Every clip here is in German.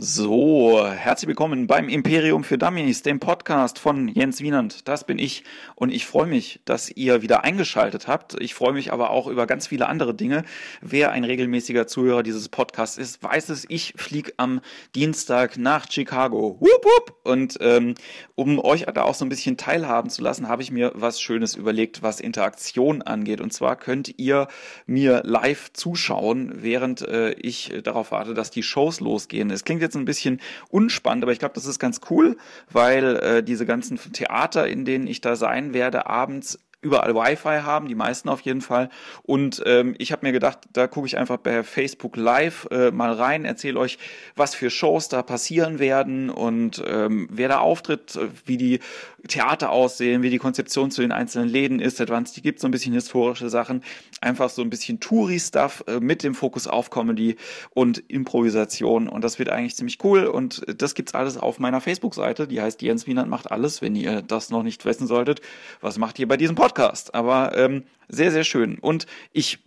So, herzlich willkommen beim Imperium für Dummies, dem Podcast von Jens Wienand. Das bin ich und ich freue mich, dass ihr wieder eingeschaltet habt. Ich freue mich aber auch über ganz viele andere Dinge. Wer ein regelmäßiger Zuhörer dieses Podcasts ist, weiß es. Ich fliege am Dienstag nach Chicago. Wupp, wupp. Und ähm, um euch da auch so ein bisschen teilhaben zu lassen, habe ich mir was Schönes überlegt, was Interaktion angeht. Und zwar könnt ihr mir live zuschauen, während äh, ich darauf warte, dass die Shows losgehen. Es klingt jetzt ein bisschen unspannend, aber ich glaube, das ist ganz cool, weil äh, diese ganzen Theater, in denen ich da sein werde, abends überall Wi-Fi haben, die meisten auf jeden Fall. Und ähm, ich habe mir gedacht, da gucke ich einfach bei Facebook Live äh, mal rein, erzähle euch, was für Shows da passieren werden und ähm, wer da auftritt, äh, wie die Theater aussehen, wie die Konzeption zu den einzelnen Läden ist, es die gibt, so ein bisschen historische Sachen, einfach so ein bisschen Touri-Stuff äh, mit dem Fokus auf Comedy und Improvisation. Und das wird eigentlich ziemlich cool. Und das gibt's alles auf meiner Facebook-Seite. Die heißt Jens Wienand macht alles, wenn ihr das noch nicht wissen solltet. Was macht ihr bei diesem Podcast? Podcast. Aber ähm, sehr, sehr schön. Und ich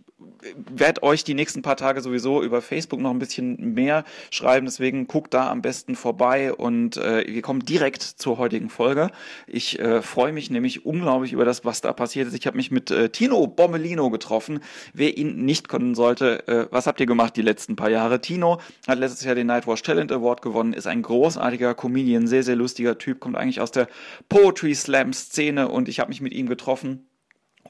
werde euch die nächsten paar Tage sowieso über Facebook noch ein bisschen mehr schreiben. Deswegen guckt da am besten vorbei und äh, wir kommen direkt zur heutigen Folge. Ich äh, freue mich nämlich unglaublich über das, was da passiert ist. Ich habe mich mit äh, Tino Bommelino getroffen. Wer ihn nicht können sollte, äh, was habt ihr gemacht die letzten paar Jahre? Tino hat letztes Jahr den Nightwatch Talent Award gewonnen, ist ein großartiger Comedian, sehr, sehr lustiger Typ, kommt eigentlich aus der Poetry Slam Szene und ich habe mich mit ihm getroffen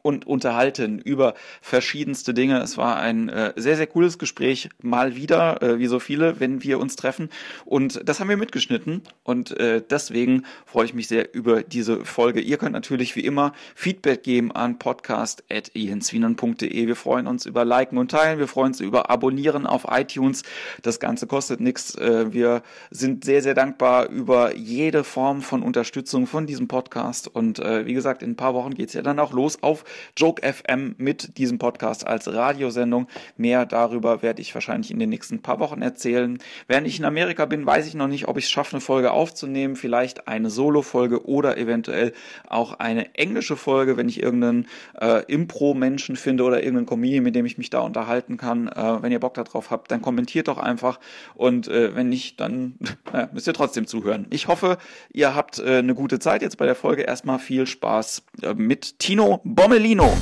und unterhalten über verschiedenste Dinge. Es war ein äh, sehr, sehr cooles Gespräch, mal wieder, äh, wie so viele, wenn wir uns treffen. Und das haben wir mitgeschnitten und äh, deswegen freue ich mich sehr über diese Folge. Ihr könnt natürlich wie immer Feedback geben an podcast.jenswienern.de. Wir freuen uns über Liken und Teilen, wir freuen uns über Abonnieren auf iTunes. Das Ganze kostet nichts. Äh, wir sind sehr, sehr dankbar über jede Form von Unterstützung von diesem Podcast. Und äh, wie gesagt, in ein paar Wochen geht's ja dann auch los auf Joke FM mit diesem Podcast als Radiosendung. Mehr darüber werde ich wahrscheinlich in den nächsten paar Wochen erzählen. Während ich in Amerika bin, weiß ich noch nicht, ob ich es schaffe, eine Folge aufzunehmen. Vielleicht eine Solo-Folge oder eventuell auch eine englische Folge, wenn ich irgendeinen äh, Impro-Menschen finde oder irgendeinen Comedian, mit dem ich mich da unterhalten kann. Äh, wenn ihr Bock darauf habt, dann kommentiert doch einfach. Und äh, wenn nicht, dann äh, müsst ihr trotzdem zuhören. Ich hoffe, ihr habt äh, eine gute Zeit jetzt bei der Folge. Erstmal viel Spaß äh, mit Tino Bommel. Marcelino.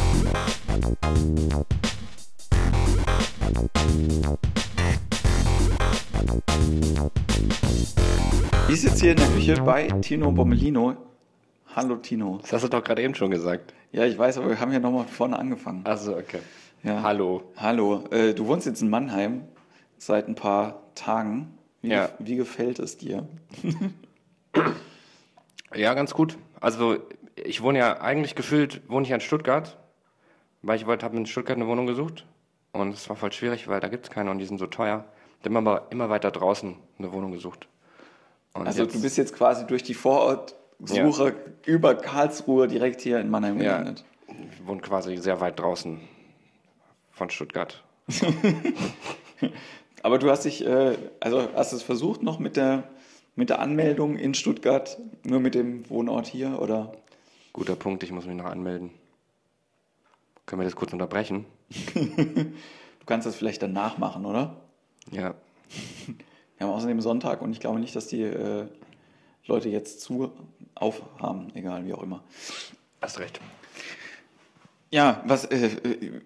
Ich sitze hier in der Küche bei Tino Bommelino. Hallo Tino. Das hast du doch gerade eben schon gesagt. Ja, ich weiß, aber wir haben ja nochmal vorne angefangen. Achso, okay. Ja. Hallo. Hallo. Äh, du wohnst jetzt in Mannheim seit ein paar Tagen. Wie, ja. wie gefällt es dir? ja, ganz gut. Also ich wohne ja eigentlich gefühlt, wohne ich ja in Stuttgart, weil ich wollte, habe in Stuttgart eine Wohnung gesucht und es war voll schwierig, weil da gibt es keine und die sind so teuer. Ich habe aber immer weiter draußen eine Wohnung gesucht. Und also du bist jetzt quasi durch die Vorortsuche ja. über Karlsruhe direkt hier in Mannheim gelandet. Ja, ich wohne quasi sehr weit draußen von Stuttgart. aber du hast dich, äh, also hast es versucht noch mit der mit der Anmeldung in Stuttgart, nur mit dem Wohnort hier, oder? Guter Punkt, ich muss mich noch anmelden. Können wir das kurz unterbrechen? du kannst das vielleicht danach machen, oder? Ja. Wir haben außerdem Sonntag und ich glaube nicht, dass die äh, Leute jetzt zu aufhaben, egal wie auch immer. Hast recht. Ja, was, äh,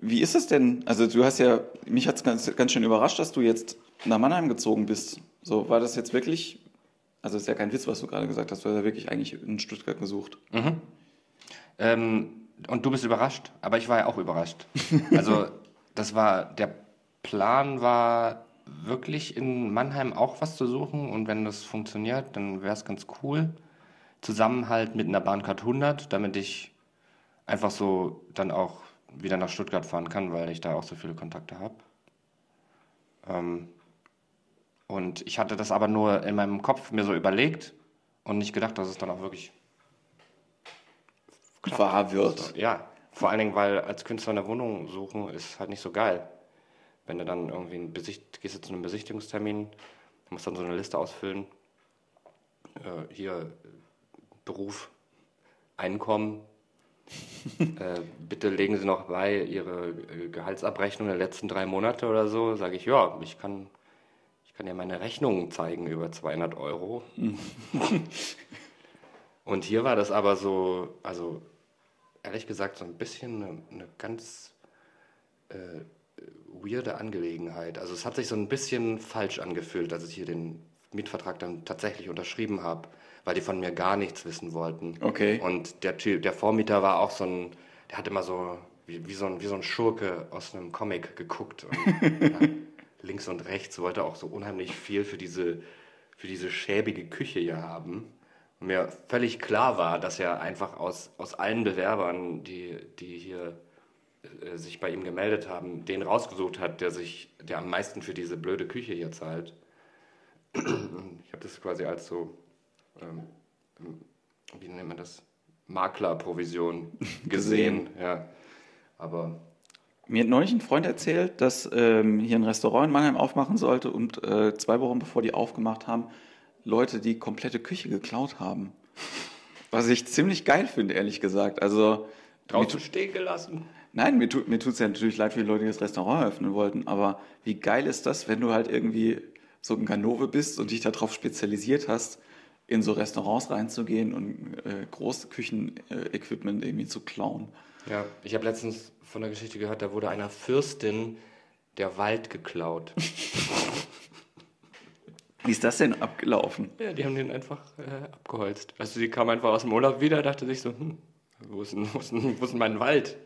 wie ist es denn? Also du hast ja, mich hat es ganz, ganz schön überrascht, dass du jetzt nach Mannheim gezogen bist. So, war das jetzt wirklich, also ist ja kein Witz, was du gerade gesagt hast, du hast ja wirklich eigentlich in Stuttgart gesucht. Mhm. Ähm, und du bist überrascht, aber ich war ja auch überrascht. Also das war, der Plan war wirklich in Mannheim auch was zu suchen und wenn das funktioniert, dann wäre es ganz cool. Zusammenhalt mit einer Bahncard 100, damit ich einfach so dann auch wieder nach Stuttgart fahren kann, weil ich da auch so viele Kontakte habe. Ähm, und ich hatte das aber nur in meinem Kopf mir so überlegt und nicht gedacht, dass es dann auch wirklich wahr wird. Ja, vor allen Dingen, weil als Künstler eine Wohnung suchen ist halt nicht so geil. Wenn du dann irgendwie ein Besicht gehst du zu einem Besichtigungstermin, musst dann so eine Liste ausfüllen. Äh, hier Beruf, Einkommen, äh, bitte legen Sie noch bei Ihre äh, Gehaltsabrechnung der letzten drei Monate oder so. Sage ich, ja, ich kann, ich kann ja meine Rechnungen zeigen über 200 Euro. Und hier war das aber so, also ehrlich gesagt, so ein bisschen eine, eine ganz äh, weirde Angelegenheit. Also es hat sich so ein bisschen falsch angefühlt, als ich hier den Mietvertrag dann tatsächlich unterschrieben habe, weil die von mir gar nichts wissen wollten. Okay. Und der, Typ, der Vormieter war auch so ein, der hat immer so wie, wie, so, ein, wie so ein Schurke aus einem Comic geguckt. Und, ja, links und rechts wollte auch so unheimlich viel für diese, für diese schäbige Küche hier haben. Mir völlig klar war, dass er einfach aus, aus allen Bewerbern, die, die hier äh, sich bei ihm gemeldet haben, den rausgesucht hat, der sich, der am meisten für diese blöde Küche hier zahlt. Ich habe das quasi als so, ähm, wie nennt man das, Maklerprovision gesehen. Ja, aber Mir hat neulich ein Freund erzählt, dass ähm, hier ein Restaurant in Mannheim aufmachen sollte und äh, zwei Wochen bevor die aufgemacht haben, Leute die komplette Küche geklaut haben. Was ich ziemlich geil finde, ehrlich gesagt. Also, draußen stehen gelassen. nein, mir, tut mir tut's ja natürlich leid für die Leute, die das Restaurant eröffnen wollten, aber wie geil ist das, wenn du halt irgendwie so ein Ganove bist und dich darauf spezialisiert hast, in so Restaurants reinzugehen und äh, große Küchenequipment irgendwie zu klauen. Ja, ich habe letztens von der Geschichte gehört, da wurde einer Fürstin der Wald geklaut. Wie ist das denn abgelaufen? Ja, die haben den einfach äh, abgeholzt. Du, die kam einfach aus dem Urlaub wieder, dachte sich so, hm, wo ist denn, wo ist denn, wo ist denn mein Wald?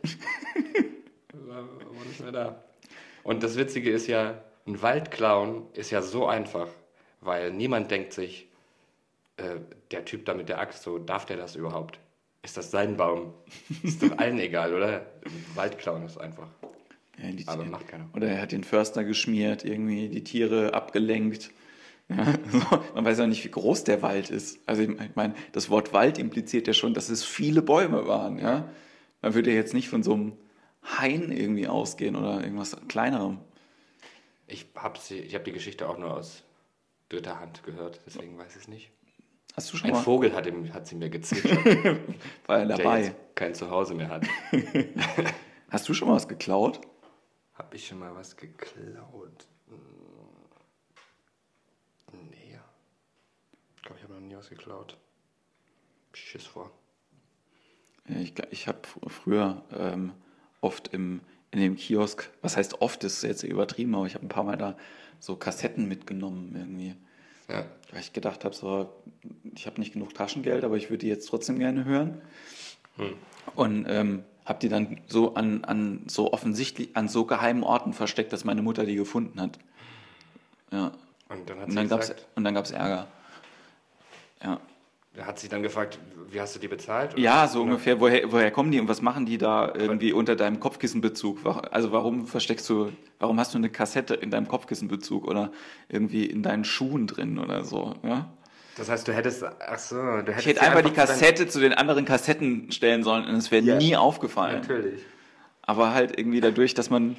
war, war nicht mehr da. Und das Witzige ist ja, ein Wald klauen ist ja so einfach, weil niemand denkt sich, äh, der Typ da mit der Axt, so, darf der das überhaupt? Ist das sein Baum? Ist doch allen egal, oder? Wald klauen ist einfach. Ja, die Aber macht keiner. Oder er hat den Förster geschmiert, irgendwie die Tiere abgelenkt. Ja, so. Man weiß ja nicht, wie groß der Wald ist. Also ich meine, das Wort Wald impliziert ja schon, dass es viele Bäume waren. Ja? Man würde ja jetzt nicht von so einem Hain irgendwie ausgehen oder irgendwas kleinerem. Ich habe hab die Geschichte auch nur aus dritter Hand gehört, deswegen weiß ich es nicht. Hast du schon Ein mal? Vogel hat, ihm, hat sie mir gezwitschert, War er dabei? jetzt kein Zuhause mehr hat. Hast du schon mal was geklaut? Habe ich schon mal was geklaut? Hm. Nee. Ich glaube, ich habe noch nie was geklaut. Schiss vor. Ich, ich habe früher ähm, oft im, in dem Kiosk, was heißt oft, ist jetzt übertrieben, aber ich habe ein paar Mal da so Kassetten mitgenommen irgendwie. Ja. Weil ich gedacht habe, so, ich habe nicht genug Taschengeld, aber ich würde die jetzt trotzdem gerne hören. Und ähm, habe die dann so an, an so offensichtlich, an so geheimen Orten versteckt, dass meine Mutter die gefunden hat. Ja. Und dann hat Und sie dann gab's und dann gab's Ärger. Ja. hat sie dann gefragt, wie hast du die bezahlt? Ja, so Oder- ungefähr. Woher, woher kommen die und was machen die da irgendwie unter deinem Kopfkissenbezug? Also warum versteckst du, warum hast du eine Kassette in deinem Kopfkissenbezug oder irgendwie in deinen Schuhen drin oder so? Ja? Das heißt, du hättest, ach so, du hättest Ich hätte sie einfach die Kassette zu den anderen Kassetten stellen sollen und es wäre Ja. nie aufgefallen. Natürlich. Aber halt irgendwie dadurch, dass man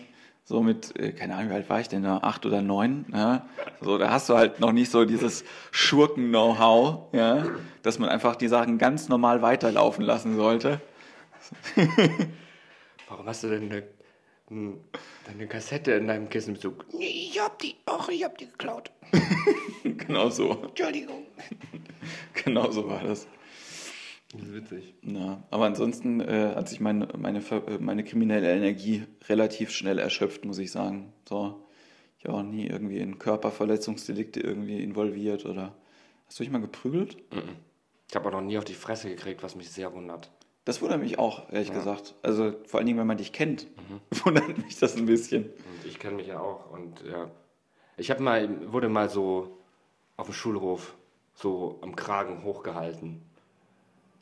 so mit, äh, keine Ahnung, wie alt war ich denn da, acht oder neun, ja, so, da hast du halt noch nicht so dieses Schurken-Know-how, ja, dass man einfach die Sachen ganz normal weiterlaufen lassen sollte. Warum hast du denn eine, n- eine Kassette in deinem Kissenbezug? Nee, ich hab die, ach, ich hab die geklaut. Genau so, Entschuldigung. genau so war das. Das ist witzig. Ja, aber ansonsten äh, hat sich meine, meine, äh, meine kriminelle Energie relativ schnell erschöpft, muss ich sagen. So, ich war auch nie irgendwie in Körperverletzungsdelikte irgendwie involviert oder. Hast du dich mal geprügelt? Ich habe auch noch nie auf die Fresse gekriegt, was mich sehr wundert. Das wundert mich auch, ehrlich gesagt. Also vor allen Dingen, wenn man dich kennt, wundert mich das ein bisschen. Und ich kenne mich ja auch. Und ja, ich habe mal, wurde mal so auf dem Schulhof so am Kragen hochgehalten,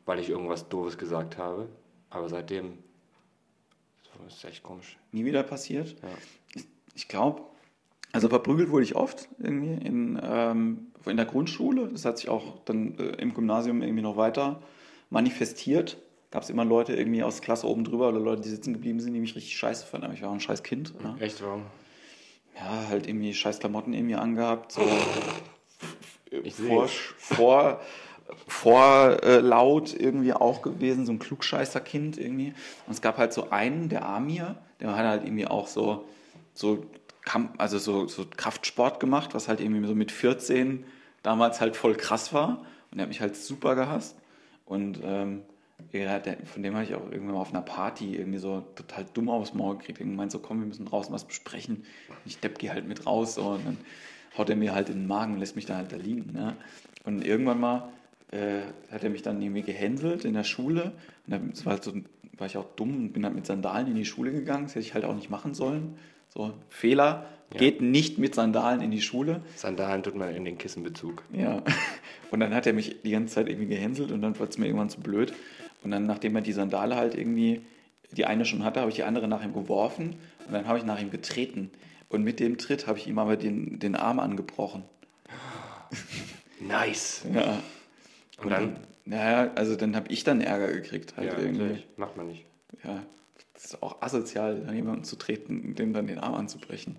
weil ich irgendwas Doofes gesagt habe. Aber seitdem, das ist echt komisch. Nie wieder passiert. Ja. Ich, ich glaube, also verprügelt wurde ich oft irgendwie in, ähm, in der Grundschule. Das hat sich auch dann äh, im Gymnasium irgendwie noch weiter manifestiert. Gab es immer Leute irgendwie aus der Klasse oben drüber oder Leute, die sitzen geblieben sind, die mich richtig scheiße fanden. Aber ich war auch ein scheiß Kind. Oder? Echt, warum? Ja, halt irgendwie scheiß Klamotten irgendwie angehabt. So Ich vor, vor, vorlaut irgendwie auch gewesen, so ein Klugscheißer-Kind irgendwie. Und es gab halt so einen, der Amir, der hat halt irgendwie auch so, so, Kamp also so, so Kraftsport gemacht, was halt irgendwie so mit 14 damals halt voll krass war. Und der hat mich halt super gehasst. Und ähm, von dem habe ich auch irgendwann mal auf einer Party irgendwie so total dumm aufs Maul gekriegt. Irgendwann meint so, komm, wir müssen draußen was besprechen. Und ich depp, geh halt mit raus. So, und dann haut er mir halt in den Magen und lässt mich da halt da liegen. Ne? Und irgendwann mal äh, hat er mich dann irgendwie gehänselt in der Schule. Und dann war, halt so, war ich auch dumm und bin halt mit Sandalen in die Schule gegangen. Das hätte ich halt auch nicht machen sollen. So, Fehler, ja. geht nicht mit Sandalen in die Schule. Sandalen tut man in den Kissenbezug. Ja. Und dann hat er mich die ganze Zeit irgendwie gehänselt und dann war es mir irgendwann zu blöd. Und dann, nachdem er die Sandale halt irgendwie, die eine schon hatte, habe ich die andere nach ihm geworfen und dann habe ich nach ihm getreten. Und mit dem Tritt habe ich ihm aber den, den Arm angebrochen. Nice. Ja. Und, und dann? Naja, also dann habe ich dann Ärger gekriegt. Halt ja, irgendwie. Natürlich. Macht man nicht. Ja, das ist auch asozial, dann jemanden zu treten, dem dann den Arm anzubrechen.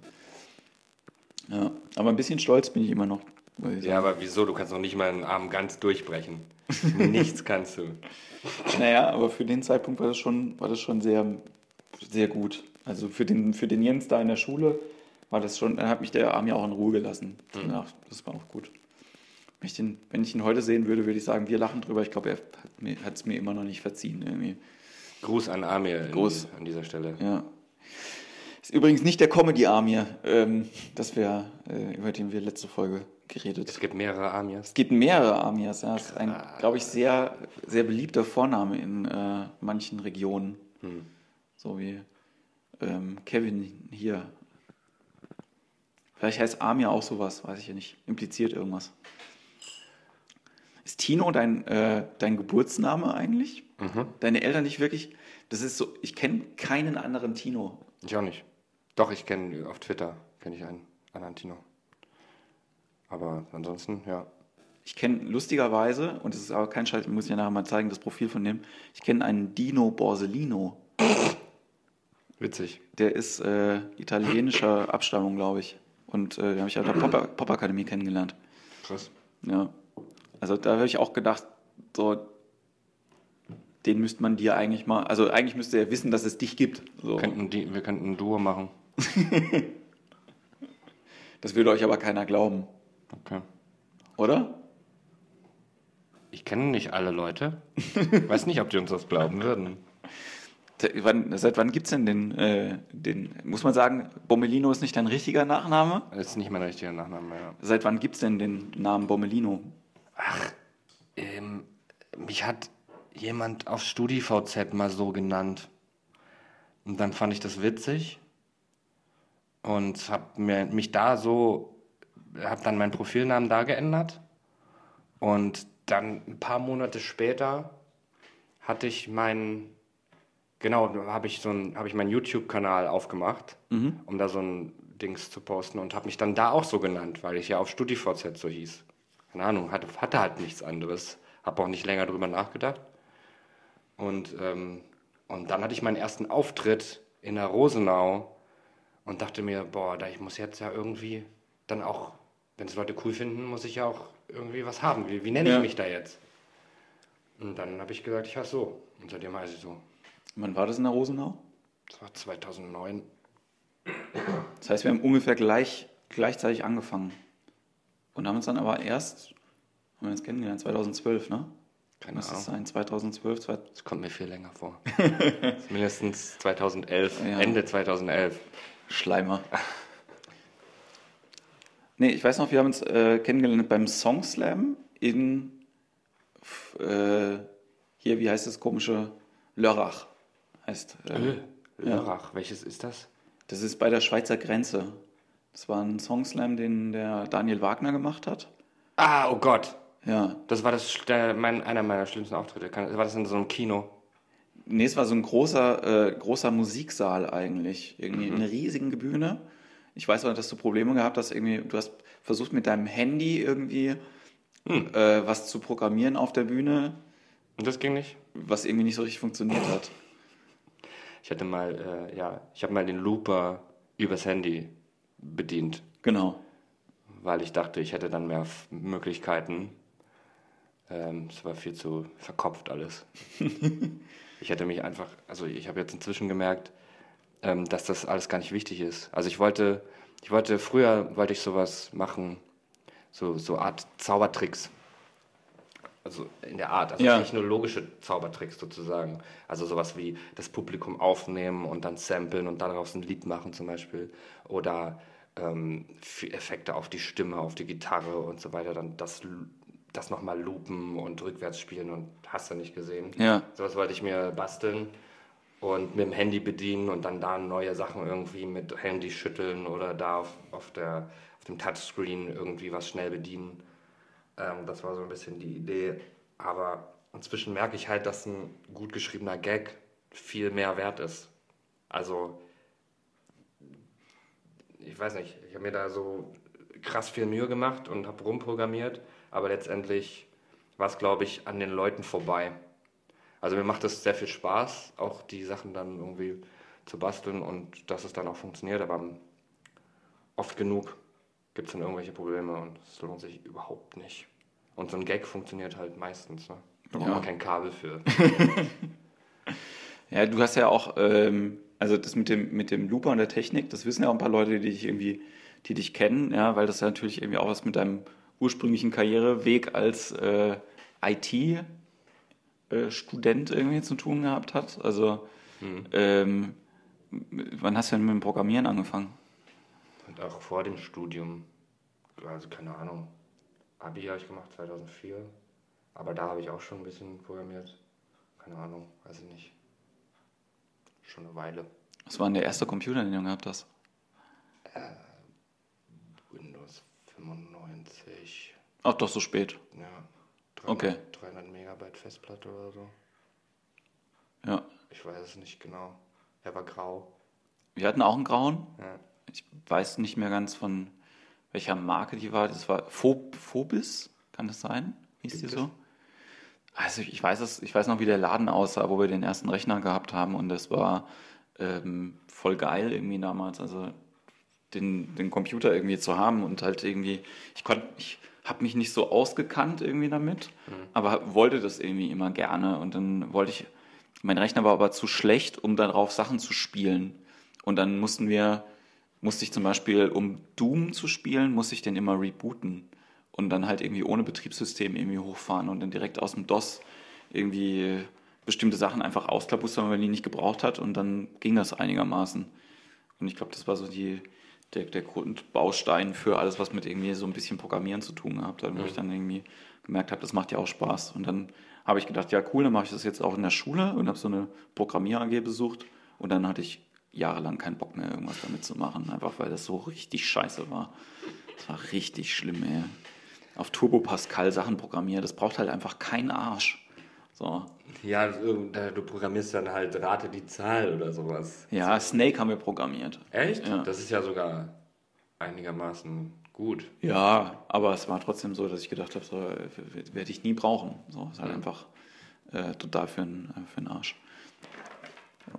Ja, aber ein bisschen stolz bin ich immer noch. Ja, aber wieso? Du kannst noch nicht mal einen Arm ganz durchbrechen. Nichts kannst du. Naja, aber für den Zeitpunkt war das schon, war das schon sehr, sehr gut. Also für den, für den Jens da in der Schule war das schon, dann hat mich der Arm ja auch in Ruhe gelassen. Mhm. Ja, das war auch gut. Wenn ich, den, wenn ich ihn heute sehen würde, würde ich sagen, wir lachen drüber. Ich glaube, er hat es mir, mir immer noch nicht verziehen. Irgendwie. Gruß an Amir Gruß. an dieser Stelle. Ja. Ist übrigens nicht der Comedy Amir, ähm, das wir, äh, über den wir letzte Folge geredet. Es gibt mehrere Amirs. Es gibt mehrere Amirs, ja. Das ist ein, glaube ich, sehr, sehr beliebter Vorname in äh, manchen Regionen. Hm. So wie ähm, Kevin hier. Vielleicht heißt Amir auch sowas, weiß ich ja nicht. Impliziert irgendwas. Ist Tino dein, äh, dein Geburtsname eigentlich? Mhm. Deine Eltern nicht wirklich? Das ist so, ich kenne keinen anderen Tino. Ich auch nicht. Doch, ich kenne auf Twitter kenne ich einen anderen Tino. Aber ansonsten, ja. Ich kenne lustigerweise, und das ist aber kein Schalt, muss ich ja nachher mal zeigen, das Profil von dem, ich kenne einen Dino Borsellino. Witzig. Der ist äh, italienischer Abstammung, glaube ich. Und äh, den habe ich an der Pop-Akademie kennengelernt. Krass. Ja. Also da habe ich auch gedacht, so, den müsste man dir eigentlich mal, also eigentlich müsste er wissen, dass es dich gibt. So. Könnten die, wir könnten ein Duo machen. das würde euch aber keiner glauben. Okay. Oder? Ich kenne nicht alle Leute. Weiß nicht, ob die uns das glauben würden. Wann, seit wann gibt es denn den, äh, den, muss man sagen, Bommelino ist nicht dein richtiger Nachname? Das ist nicht mein richtiger Nachname, ja. Seit wann gibt es denn den Namen Bommelino? Ach, ähm, mich hat jemand auf StudiVZ mal so genannt. Und dann fand ich das witzig und habe mich da so habe dann meinen Profilnamen da geändert und dann ein paar Monate später hatte ich meinen genau habe ich so ein habe ich meinen YouTube Kanal aufgemacht mhm. um da so ein Dings zu posten und habe mich dann da auch so genannt weil ich ja auf StudiVZ so hieß keine Ahnung hatte hatte halt nichts anderes habe auch nicht länger drüber nachgedacht und ähm, und dann hatte ich meinen ersten Auftritt in der Rosenau und dachte mir boah da ich muss jetzt ja irgendwie dann auch wenn es Leute cool finden, muss ich ja auch irgendwie was haben. Wie, wie nenne ich mich da jetzt? Und dann habe ich gesagt, ich heiße so. Und seitdem heiße ich so. Wann war das in der Rosenau? Das war 2009. Das heißt, wir haben ungefähr gleich, gleichzeitig angefangen. Und haben uns dann aber erst, haben wir uns kennengelernt, 2012, ne? Keine Muss Ahnung. das sein? 2012? 20... Das kommt mir viel länger vor. mindestens 2011, ja. Ende 2011. Schleimer. Nee, ich weiß noch, wir haben uns äh, kennengelernt beim Song Slam in äh, hier, wie heißt das komische Lörrach heißt. Äh, Lörrach, ja. welches ist das? Das ist bei der Schweizer Grenze. Das war ein Song Slam, den der Daniel Wagner gemacht hat. Ah, oh Gott. Ja. Das war das, der, mein, einer meiner schlimmsten Auftritte. War das in so einem Kino? Nee, es war so ein großer, äh, großer Musiksaal eigentlich. Irgendwie mhm. eine riesige Bühne. Ich weiß auch, dass du Probleme gehabt hast, irgendwie, du hast versucht mit deinem Handy irgendwie hm. äh, was zu programmieren auf der Bühne. Und das ging nicht? Was irgendwie nicht so richtig funktioniert hat. Ich hatte mal, äh, ja, ich habe mal den Looper übers Handy bedient. Genau. Weil ich dachte, ich hätte dann mehr Möglichkeiten. Ähm, es war viel zu verkopft alles. ich hätte mich einfach, also ich habe jetzt inzwischen gemerkt, ähm, dass das alles gar nicht wichtig ist. Also ich wollte, ich wollte früher wollte ich sowas machen, so so Art Zaubertricks. Also in der Art, also Ja. technologische Zaubertricks sozusagen. Also sowas wie das Publikum aufnehmen und dann samplen und daraus ein Lied machen zum Beispiel. Oder ähm, Effekte auf die Stimme, auf die Gitarre und so weiter. Dann das, das nochmal loopen und rückwärts spielen und hast du nicht gesehen. Ja. Sowas wollte ich mir basteln und mit dem Handy bedienen und dann da neue Sachen irgendwie mit Handy schütteln oder da auf, auf, der, auf dem Touchscreen irgendwie was schnell bedienen. Ähm, das war so ein bisschen die Idee. Aber inzwischen merke ich halt, dass ein gut geschriebener Gag viel mehr wert ist. Also, ich weiß nicht, ich habe mir da so krass viel Mühe gemacht und habe rumprogrammiert, aber letztendlich war es, glaube ich, an den Leuten vorbei. Also mir macht es sehr viel Spaß, auch die Sachen dann irgendwie zu basteln und dass es dann auch funktioniert, aber oft genug gibt es dann irgendwelche Probleme und es lohnt sich überhaupt nicht. Und so ein Gag funktioniert halt meistens. Ne? Da braucht Ja. man kein Kabel für. Ja, du hast ja auch, ähm, also das mit dem, mit dem Looper und der Technik, das wissen ja auch ein paar Leute, die dich irgendwie, die dich kennen, ja, weil das ja natürlich irgendwie auch was mit deinem ursprünglichen Karriereweg als äh, IT-Student irgendwie zu tun gehabt hat. Also, ähm, wann hast du denn mit dem Programmieren angefangen? Und auch vor dem Studium, also keine Ahnung, Abi habe ich gemacht 2004, aber da habe ich auch schon ein bisschen programmiert. Keine Ahnung, weiß ich nicht. Schon eine Weile. Was war denn der erste Computer, den du gehabt hast? Windows 95, Ach, doch so spät. ja. 300, Okay. 300 Megabyte Festplatte oder so. Ja. Ich weiß es nicht genau. Er war grau. Wir hatten auch einen grauen. Ja. Ich weiß nicht mehr ganz von welcher Marke die war. Das war Phob Phobis, kann das sein? Hieß die Gibt so? Also ich weiß es, ich weiß noch, wie der Laden aussah, wo wir den ersten Rechner gehabt haben und das war ähm, voll geil irgendwie damals. Also den, den Computer irgendwie zu haben und halt irgendwie, ich konnte, ich habe mich nicht so ausgekannt irgendwie damit, aber wollte das irgendwie immer gerne und dann wollte ich, mein Rechner war aber zu schlecht, um darauf Sachen zu spielen. Und dann mussten wir, musste ich zum Beispiel, um Doom zu spielen, musste ich den immer rebooten und dann halt irgendwie ohne Betriebssystem irgendwie hochfahren und dann direkt aus dem DOS irgendwie bestimmte Sachen einfach ausklabustern, weil man die nicht gebraucht hat und dann ging das einigermaßen. Und ich glaube, das war so die, der, der Grundbaustein für alles, was mit irgendwie so ein bisschen Programmieren zu tun gehabt hat, wo ich dann irgendwie gemerkt habe, das macht ja auch Spaß. Und dann habe ich gedacht, ja cool, dann mache ich das jetzt auch in der Schule und habe so eine Programmier-AG besucht und dann hatte ich jahrelang keinen Bock mehr, irgendwas damit zu machen, einfach weil das so richtig scheiße war. Das war richtig schlimm, ey. Auf Turbo Pascal Sachen programmieren, das braucht halt einfach keinen Arsch. So. Ja, du programmierst dann halt Rate die Zahl oder sowas. Ja, Snake haben wir programmiert. Echt? Ja. Das ist ja sogar einigermaßen gut. Ja, aber es war trotzdem so, dass ich gedacht habe, so äh, werde ich nie brauchen. So ist halt Mhm. einfach äh, total für einen für einen Arsch.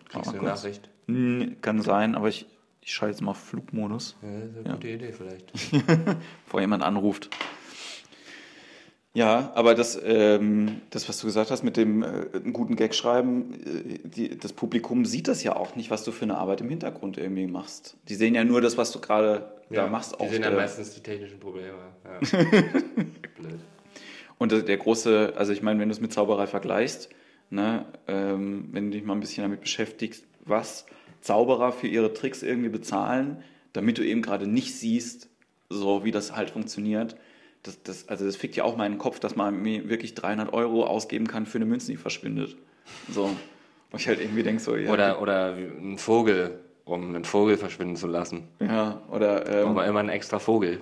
Kriegst du eine. Nachricht? Hm, Kann sein, aber ich, ich schalte jetzt mal auf Flugmodus, Ja, das ist eine Ja. gute Idee vielleicht. bevor jemand anruft. Ja, aber das, ähm, das, was du gesagt hast mit dem äh, guten Gag schreiben, äh, die, das Publikum sieht das ja auch nicht, was du für eine Arbeit im Hintergrund irgendwie machst. Die sehen ja nur das, was du gerade da machst. Die sehen ja meistens die technischen Probleme. Ja. Blöd. Und der der große, also ich meine, wenn du es mit Zauberei vergleichst, ne, ähm, wenn du dich mal ein bisschen damit beschäftigst, was Zauberer für ihre Tricks irgendwie bezahlen, damit du eben gerade nicht siehst, so wie das halt funktioniert. Das, das, also das fickt ja auch meinen Kopf, dass man mir wirklich 300 Euro ausgeben kann für eine Münze, die verschwindet. So. Und ich halt irgendwie denke so, ja. Oder, oder ein Vogel, um einen Vogel verschwinden zu lassen. ja, oder ähm, Aber immer einen extra Vogel.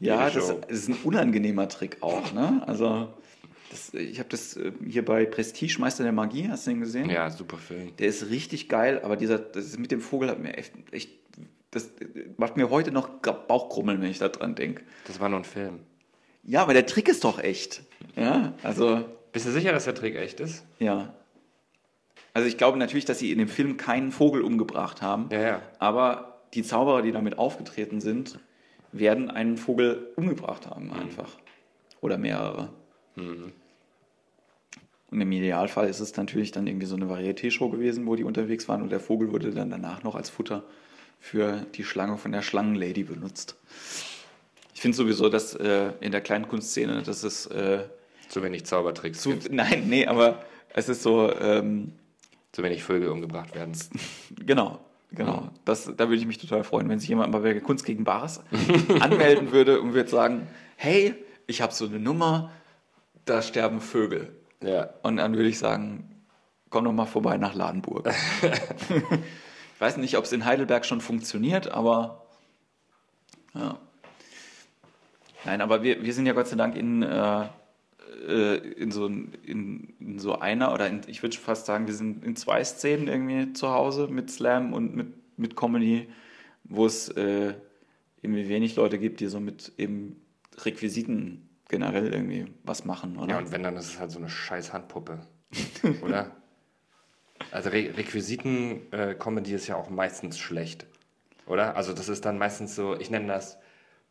Ja, das Show. ist ein unangenehmer Trick auch, ne? Also, das, ich habe das äh, hier bei Prestige Meister der Magie, hast du den gesehen? Ja, super Film. Der ist richtig geil, aber dieser, das mit dem Vogel hat mir echt, echt das äh, macht mir heute noch Bauchkrummeln, wenn ich da dran denke. Das war nur ein Film. Ja, aber der Trick ist doch echt. Ja, also, Bist du sicher, dass der Trick echt ist? ja. Also ich glaube natürlich, dass sie in dem Film keinen Vogel umgebracht haben. Ja, ja. Aber die Zauberer, die damit aufgetreten sind, werden einen Vogel umgebracht haben einfach. Oder mehrere. Und im Idealfall ist es natürlich dann irgendwie so eine Varieté-Show gewesen, wo die unterwegs waren und der Vogel wurde dann danach noch als Futter für die Schlange von der Schlangenlady benutzt. Ich finde sowieso, dass äh, in der kleinen Kunstszene, dass es äh, Zu wenig Zaubertricks. zu, Zu, nein, nee, aber es ist so, ähm, zu wenig Vögel umgebracht werden. Genau, genau. Das, da würde ich mich total freuen, wenn sich jemand mal bei Kunst gegen Bares anmelden würde und würde sagen, hey, ich habe so eine Nummer, da sterben Vögel. Ja. Und dann würde ich sagen, komm doch mal vorbei nach Ladenburg. ich weiß nicht, ob es in Heidelberg schon funktioniert, aber ja. Nein, aber wir, wir sind ja Gott sei Dank in, äh, äh, in, so, in, in so einer, oder in, ich würde fast sagen, wir sind in zwei Szenen irgendwie zu Hause mit Slam und mit, mit Comedy, wo es äh, irgendwie wenig Leute gibt, die so mit eben Requisiten generell irgendwie was machen, oder? Ja, und wenn, dann ist es halt so eine scheiß Handpuppe. Oder? Also Re Requisiten-Comedy ist ja auch meistens schlecht. Oder? Also das ist dann meistens so, ich nenne das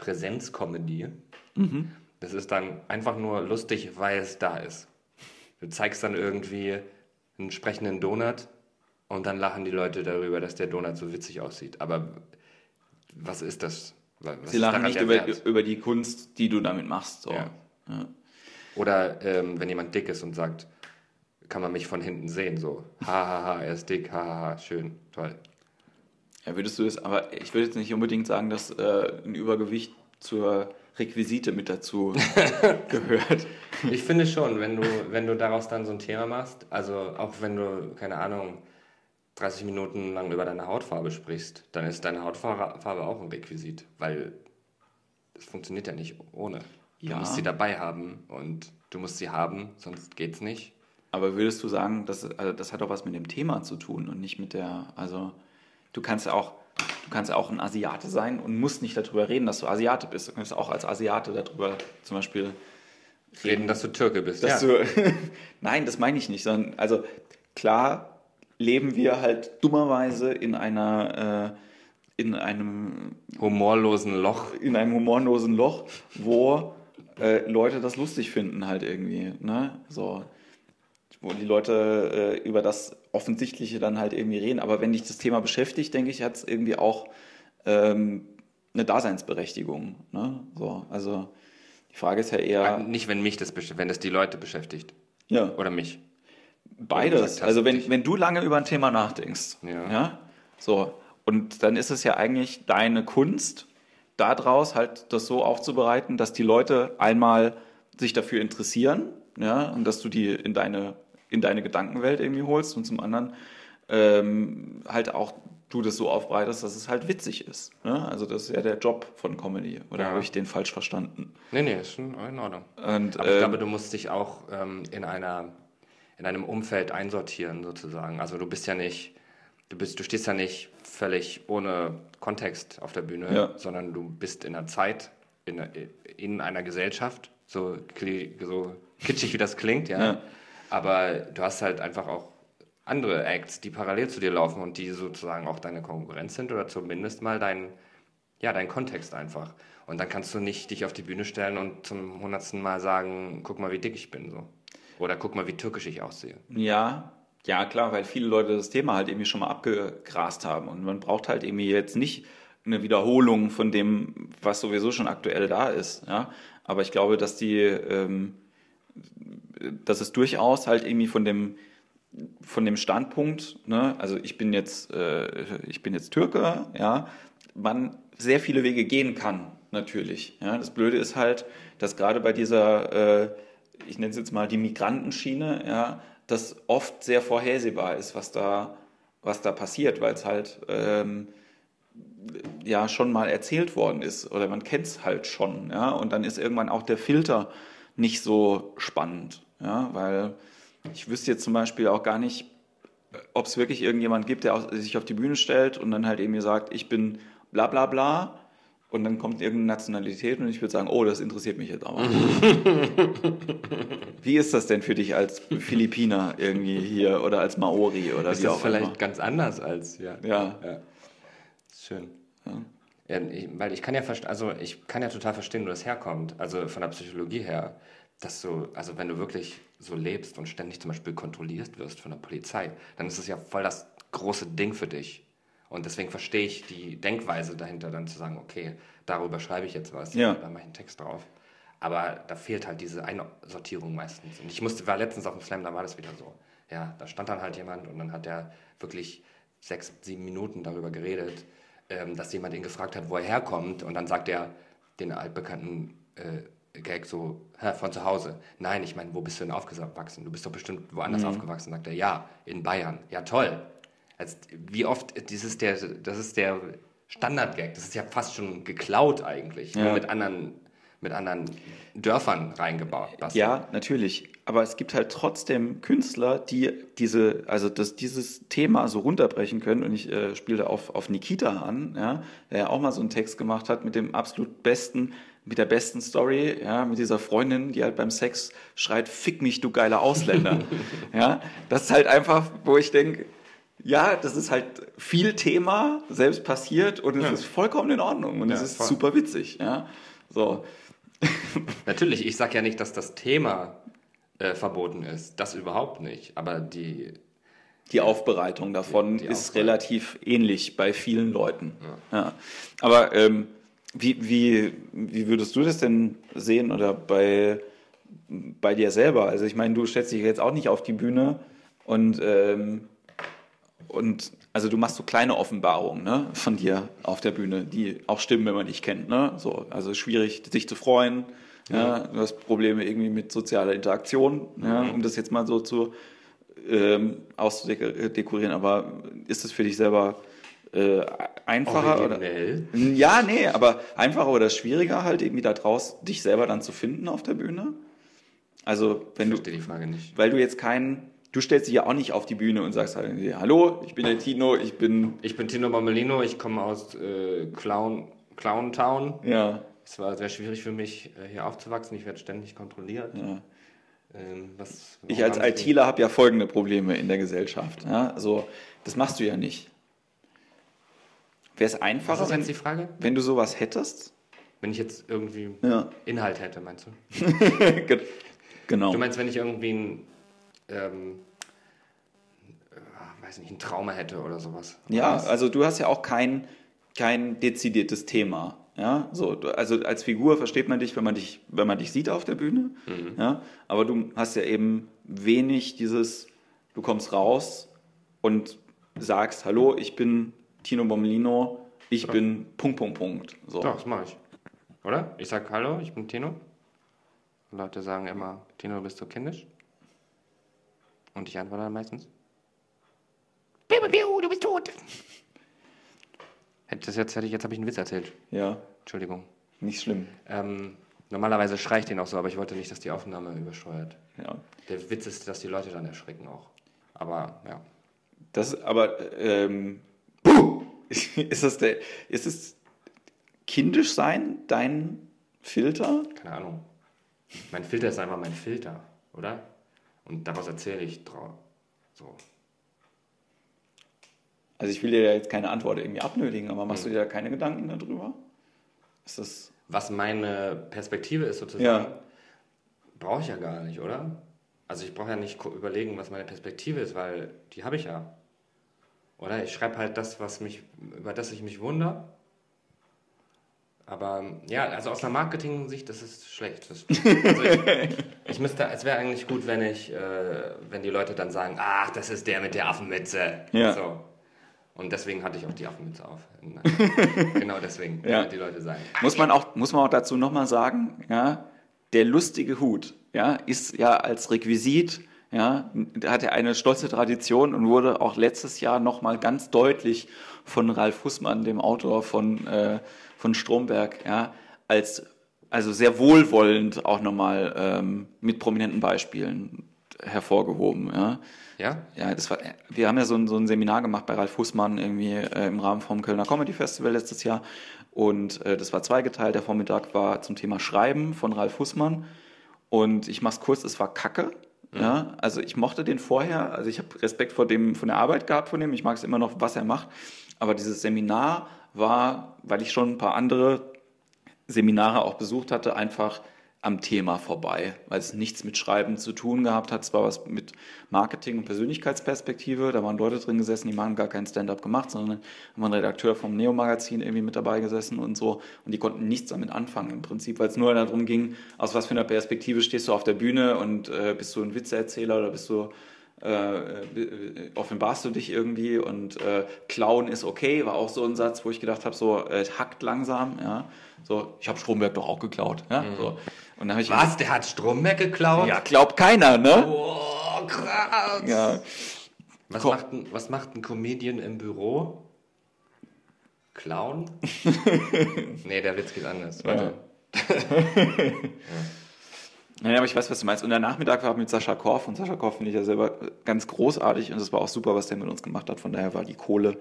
Präsenz-Comedy. Das ist dann einfach nur lustig, weil es da ist. Du zeigst dann irgendwie einen sprechenden Donut und dann lachen die Leute darüber, dass der Donut so witzig aussieht. Aber was ist das? Was Sie ist lachen nicht über, über die Kunst, die du damit machst. So. Ja. Ja. Oder ähm, wenn jemand dick ist und sagt, kann man mich von hinten sehen, so, hahaha, er ist dick, hahaha, schön, toll. Ja, würdest du das, aber ich würde jetzt nicht unbedingt sagen, dass äh, ein Übergewicht zur Requisite mit dazu gehört. Ich finde schon, wenn du, wenn du daraus dann so ein Thema machst, also auch wenn du, keine Ahnung, 30 Minuten lang über deine Hautfarbe sprichst, dann ist deine Hautfarbe auch ein Requisit, weil es funktioniert ja nicht ohne. Du Ja. musst sie dabei haben und du musst sie haben, sonst geht's nicht. Aber würdest du sagen, das, also das hat auch was mit dem Thema zu tun und nicht mit der, also du kannst ja auch, du kannst auch ein Asiate sein und musst nicht darüber reden, dass du Asiate bist. Du kannst auch als Asiate darüber zum Beispiel Reden, dass du Türke bist. Ja. du, Nein, das meine ich nicht, sondern also klar leben wir halt dummerweise in einer äh, in einem Humorlosen Loch. in einem humorlosen Loch, wo äh, Leute das lustig finden halt irgendwie, ne? So wo die Leute äh, über das Offensichtliche dann halt irgendwie reden. Aber wenn dich das Thema beschäftigt, denke ich, hat es irgendwie auch ähm, eine Daseinsberechtigung. Ne? So, also die Frage ist ja eher Nicht, wenn mich das beschäftigt, wenn das die Leute beschäftigt. ja, Oder mich. Beides. Also wenn, wenn du lange über ein Thema nachdenkst, Ja. so, und dann ist es ja eigentlich deine Kunst, daraus halt das so aufzubereiten, dass die Leute einmal sich dafür interessieren, ja, und dass du die in deine, in deine Gedankenwelt irgendwie holst und zum anderen ähm, halt auch du das so aufbereitest, dass es halt witzig ist. Ne? Also das ist ja der Job von Comedy. Oder Ja. habe ich den falsch verstanden? Nee, nee, ist schon in Ordnung. Und, Aber ich ähm, glaube, du musst dich auch ähm, in einer in einem Umfeld einsortieren sozusagen. Also du bist ja nicht, du bist, du stehst ja nicht völlig ohne Kontext auf der Bühne, Ja. sondern du bist in einer Zeit, in, in einer Gesellschaft, so, so kitschig wie das klingt, ja. Ja. Aber du hast halt einfach auch andere Acts, die parallel zu dir laufen und die sozusagen auch deine Konkurrenz sind oder zumindest mal dein, ja, dein Kontext einfach. Und dann kannst du nicht dich auf die Bühne stellen und zum hundertsten Mal sagen, guck mal, wie dick ich bin, so. Oder guck mal, wie türkisch ich aussehe. Ja, ja, klar, weil viele Leute das Thema halt irgendwie schon mal abgegrast haben. Und man braucht halt irgendwie jetzt nicht eine Wiederholung von dem, was sowieso schon aktuell da ist. Ja? Aber ich glaube, dass die, ähm, dass es durchaus halt irgendwie von dem, von dem Standpunkt, ne, also ich bin jetzt, äh, ich bin jetzt Türke, ja, man sehr viele Wege gehen kann, natürlich. Ja. Das Blöde ist halt, dass gerade bei dieser, äh, ich nenne es jetzt mal die Migrantenschiene, ja, das oft sehr vorhersehbar ist, was da, was da passiert, weil es halt ähm, ja schon mal erzählt worden ist oder man kennt es halt schon, ja, und dann ist irgendwann auch der Filter nicht so spannend, ja, weil ich wüsste jetzt zum Beispiel auch gar nicht, ob es wirklich irgendjemand gibt, der sich auf die Bühne stellt und dann halt irgendwie sagt, ich bin bla bla bla und dann kommt irgendeine Nationalität und ich würde sagen, oh, das interessiert mich jetzt aber. Wie ist das denn für dich als Philippiner irgendwie hier oder als Maori oder Ist wie das auch vielleicht immer? ganz anders als, ja. Ja. ja. Ist schön. Ja, ich, weil ich kann ja also ich kann ja total verstehen, wo das herkommt. Also von der Psychologie her. Dass du, also wenn du wirklich so lebst und ständig zum Beispiel kontrolliert wirst von der Polizei, dann ist es ja voll das große Ding für dich. Und deswegen verstehe ich die Denkweise dahinter, dann zu sagen, okay, darüber schreibe ich jetzt was, Ja. da mache ich einen Text drauf. Aber da fehlt halt diese Einsortierung meistens. Und ich musste, war letztens auf dem Slam, da war das wieder so. Ja, da stand dann halt jemand und dann hat er wirklich sechs, sieben Minuten darüber geredet, ähm, dass jemand ihn gefragt hat, wo er herkommt. Und dann sagt er den altbekannten äh, Gag so, Hä, von zu Hause. Nein, ich meine, wo bist du denn aufgewachsen? Du bist doch bestimmt woanders aufgewachsen. Sagt er, ja, in Bayern. Ja, toll. Also, wie oft, dieses der, das ist der Standard-Gag. Das ist ja fast schon geklaut eigentlich. Ja. Nur mit anderen, mit anderen Dörfern reingebaut. Das- Ja, natürlich. Aber es gibt halt trotzdem Künstler, die diese, also das, dieses Thema so runterbrechen können. Und ich äh, spiele da auf, auf Nikita an, ja, der ja auch mal so einen Text gemacht hat mit dem absolut besten, mit der besten Story, ja, mit dieser Freundin, die halt beim Sex schreit, fick mich, du geiler Ausländer. ja, das ist halt einfach, wo ich denke, ja, das ist halt viel Thema, selbst passiert und es Ja. ist vollkommen in Ordnung und Ja, es ist voll. super witzig, ja. So. Natürlich, ich sage ja nicht, dass das Thema äh, verboten ist. Das überhaupt nicht. Aber die, Die Aufbereitung davon Die ist Aufbereitung. relativ ähnlich bei vielen Leuten. Ja. Aber ähm, wie, wie, wie würdest du das denn sehen oder bei, bei dir selber? Also ich meine, du stellst dich jetzt auch nicht auf die Bühne und, ähm, und also du machst so kleine Offenbarungen ne, von dir auf der Bühne, die auch stimmen, wenn man dich kennt. Ne? So, also schwierig, sich zu freuen. Ja. du hast Probleme irgendwie mit sozialer Interaktion, ja, um das jetzt mal so zu ähm, auszudekorieren. Aber ist es für dich selber äh, einfacher? Oder? originell. Ja, nee, aber einfacher oder schwieriger halt irgendwie da draußen dich selber dann zu finden auf der Bühne? Also, Ich wenn du, verstehe die Frage nicht. weil du jetzt keinen, du stellst dich ja auch nicht auf die Bühne und sagst halt, hallo, ich bin der Tino, ich bin, Ich bin Tino Bommelino, ich komme aus äh, Clown, Clown Town. ja, Es war sehr schwierig für mich, äh, hier aufzuwachsen. Ich werde ständig kontrolliert. ja. Ähm, was, Ich als ITler habe ja folgende Probleme in der Gesellschaft. Ja? Also, das machst du ja nicht. Wäre es Was einfacher, ist wenn, jetzt die Frage? wenn du sowas hättest? Wenn ich jetzt irgendwie Ja. Inhalt hätte, meinst du? Ge- genau. Du meinst, wenn ich irgendwie ein, ähm, äh, weiß nicht, ein Trauma hätte oder sowas? Ja, Was? also du hast ja auch kein, kein dezidiertes Thema. Ja, so, du- also als Figur versteht man dich, wenn man dich, wenn man dich sieht auf der Bühne. Ja, aber du hast ja eben wenig dieses, du kommst raus und sagst, hallo, ich bin Tino Bommelino, ich bin Punkt, Punkt, Punkt. So. Doch, das mache ich. Oder? Ich sag Hallo, ich bin Tino. Und Leute sagen immer, Tino, du bist so kindisch. Und ich antworte dann meistens. Piu, piu, piu, du bist tot. Hätte das jetzt, hätte ich, jetzt habe ich einen Witz erzählt. Ja, Entschuldigung. nicht schlimm. Ähm, normalerweise schreie ich den auch so, aber ich wollte nicht, dass die Aufnahme übersteuert. Ja. Der Witz ist, dass die Leute dann erschrecken auch. Aber ja. Das, aber ähm, ist das der, ist es kindisch sein, dein Filter? Keine Ahnung. Mein Filter ist einfach mein Filter, oder? Und daraus erzähle ich drauf. So. Also ich will dir ja jetzt keine Antwort irgendwie abnötigen, aber Hm. machst du dir da keine Gedanken darüber? Ist das Was meine Perspektive ist sozusagen, Ja. brauche ich ja gar nicht, oder? Also ich brauche ja nicht überlegen, was meine Perspektive ist, weil die habe ich ja. Oder ich schreibe halt das, was mich, über das ich mich wundere. Aber ja, also aus einer Marketing-Sicht, das ist schlecht. Das, also ich, ich müsste, es wäre eigentlich gut, wenn ich, äh, wenn die Leute dann sagen, ach, das ist der mit der Affenmütze. Ja. So. Und deswegen hatte ich auch die Affenmütze auf. genau deswegen, Ja. die Leute sagen. muss man auch muss man auch dazu nochmal sagen, ja, der lustige Hut, ja, ist ja als Requisit, ja, hat er eine stolze Tradition und wurde auch letztes Jahr nochmal ganz deutlich von Ralf Hussmann, dem Autor von äh, von Stromberg, ja, als also sehr wohlwollend auch nochmal ähm, mit prominenten Beispielen hervorgehoben, ja. Ja? Ja, das war, wir haben ja so ein, so ein Seminar gemacht bei Ralf Fußmann irgendwie äh, im Rahmen vom Kölner Comedy Festival letztes Jahr. Und äh, das war zweigeteilt. Der Vormittag war zum Thema Schreiben von Ralf Fußmann. Und ich mach's kurz, es war Kacke. Ja, also ich mochte den vorher, also ich habe Respekt vor dem, von der Arbeit gehabt von dem, ich mag es immer noch, was er macht. Aber dieses Seminar war, weil ich schon ein paar andere Seminare auch besucht hatte, einfach am Thema vorbei, weil es nichts mit Schreiben zu tun gehabt hat. Zwar was mit Marketing und Persönlichkeitsperspektive, da waren Leute drin gesessen, die haben gar kein Stand-up gemacht, sondern haben ein Redakteur vom Neo-Magazin irgendwie mit dabei gesessen und so und die konnten nichts damit anfangen im Prinzip, weil es nur darum ging, aus was für einer Perspektive stehst du auf der Bühne und äh, bist du ein Witzeerzähler oder bist du äh, äh, offenbarst du dich irgendwie und äh, klauen ist okay, war auch so ein Satz, wo ich gedacht habe, so äh, hackt langsam, ja. So, ich habe Stromberg doch auch geklaut, ja. Mhm. So. Und dann ich Was, der hat Stromberg geklaut? Ja, glaubt keiner, ne? Oh, krass. Ja. Was macht, ein, was macht ein Comedian im Büro? Klauen? nee, der Witz geht anders. Warte. ja. Naja, aber ich weiß, was du meinst. Und der Nachmittag war mit Sascha Korf und Sascha Korf finde ich ja selber ganz großartig und es war auch super, was der mit uns gemacht hat. Von daher war die Kohle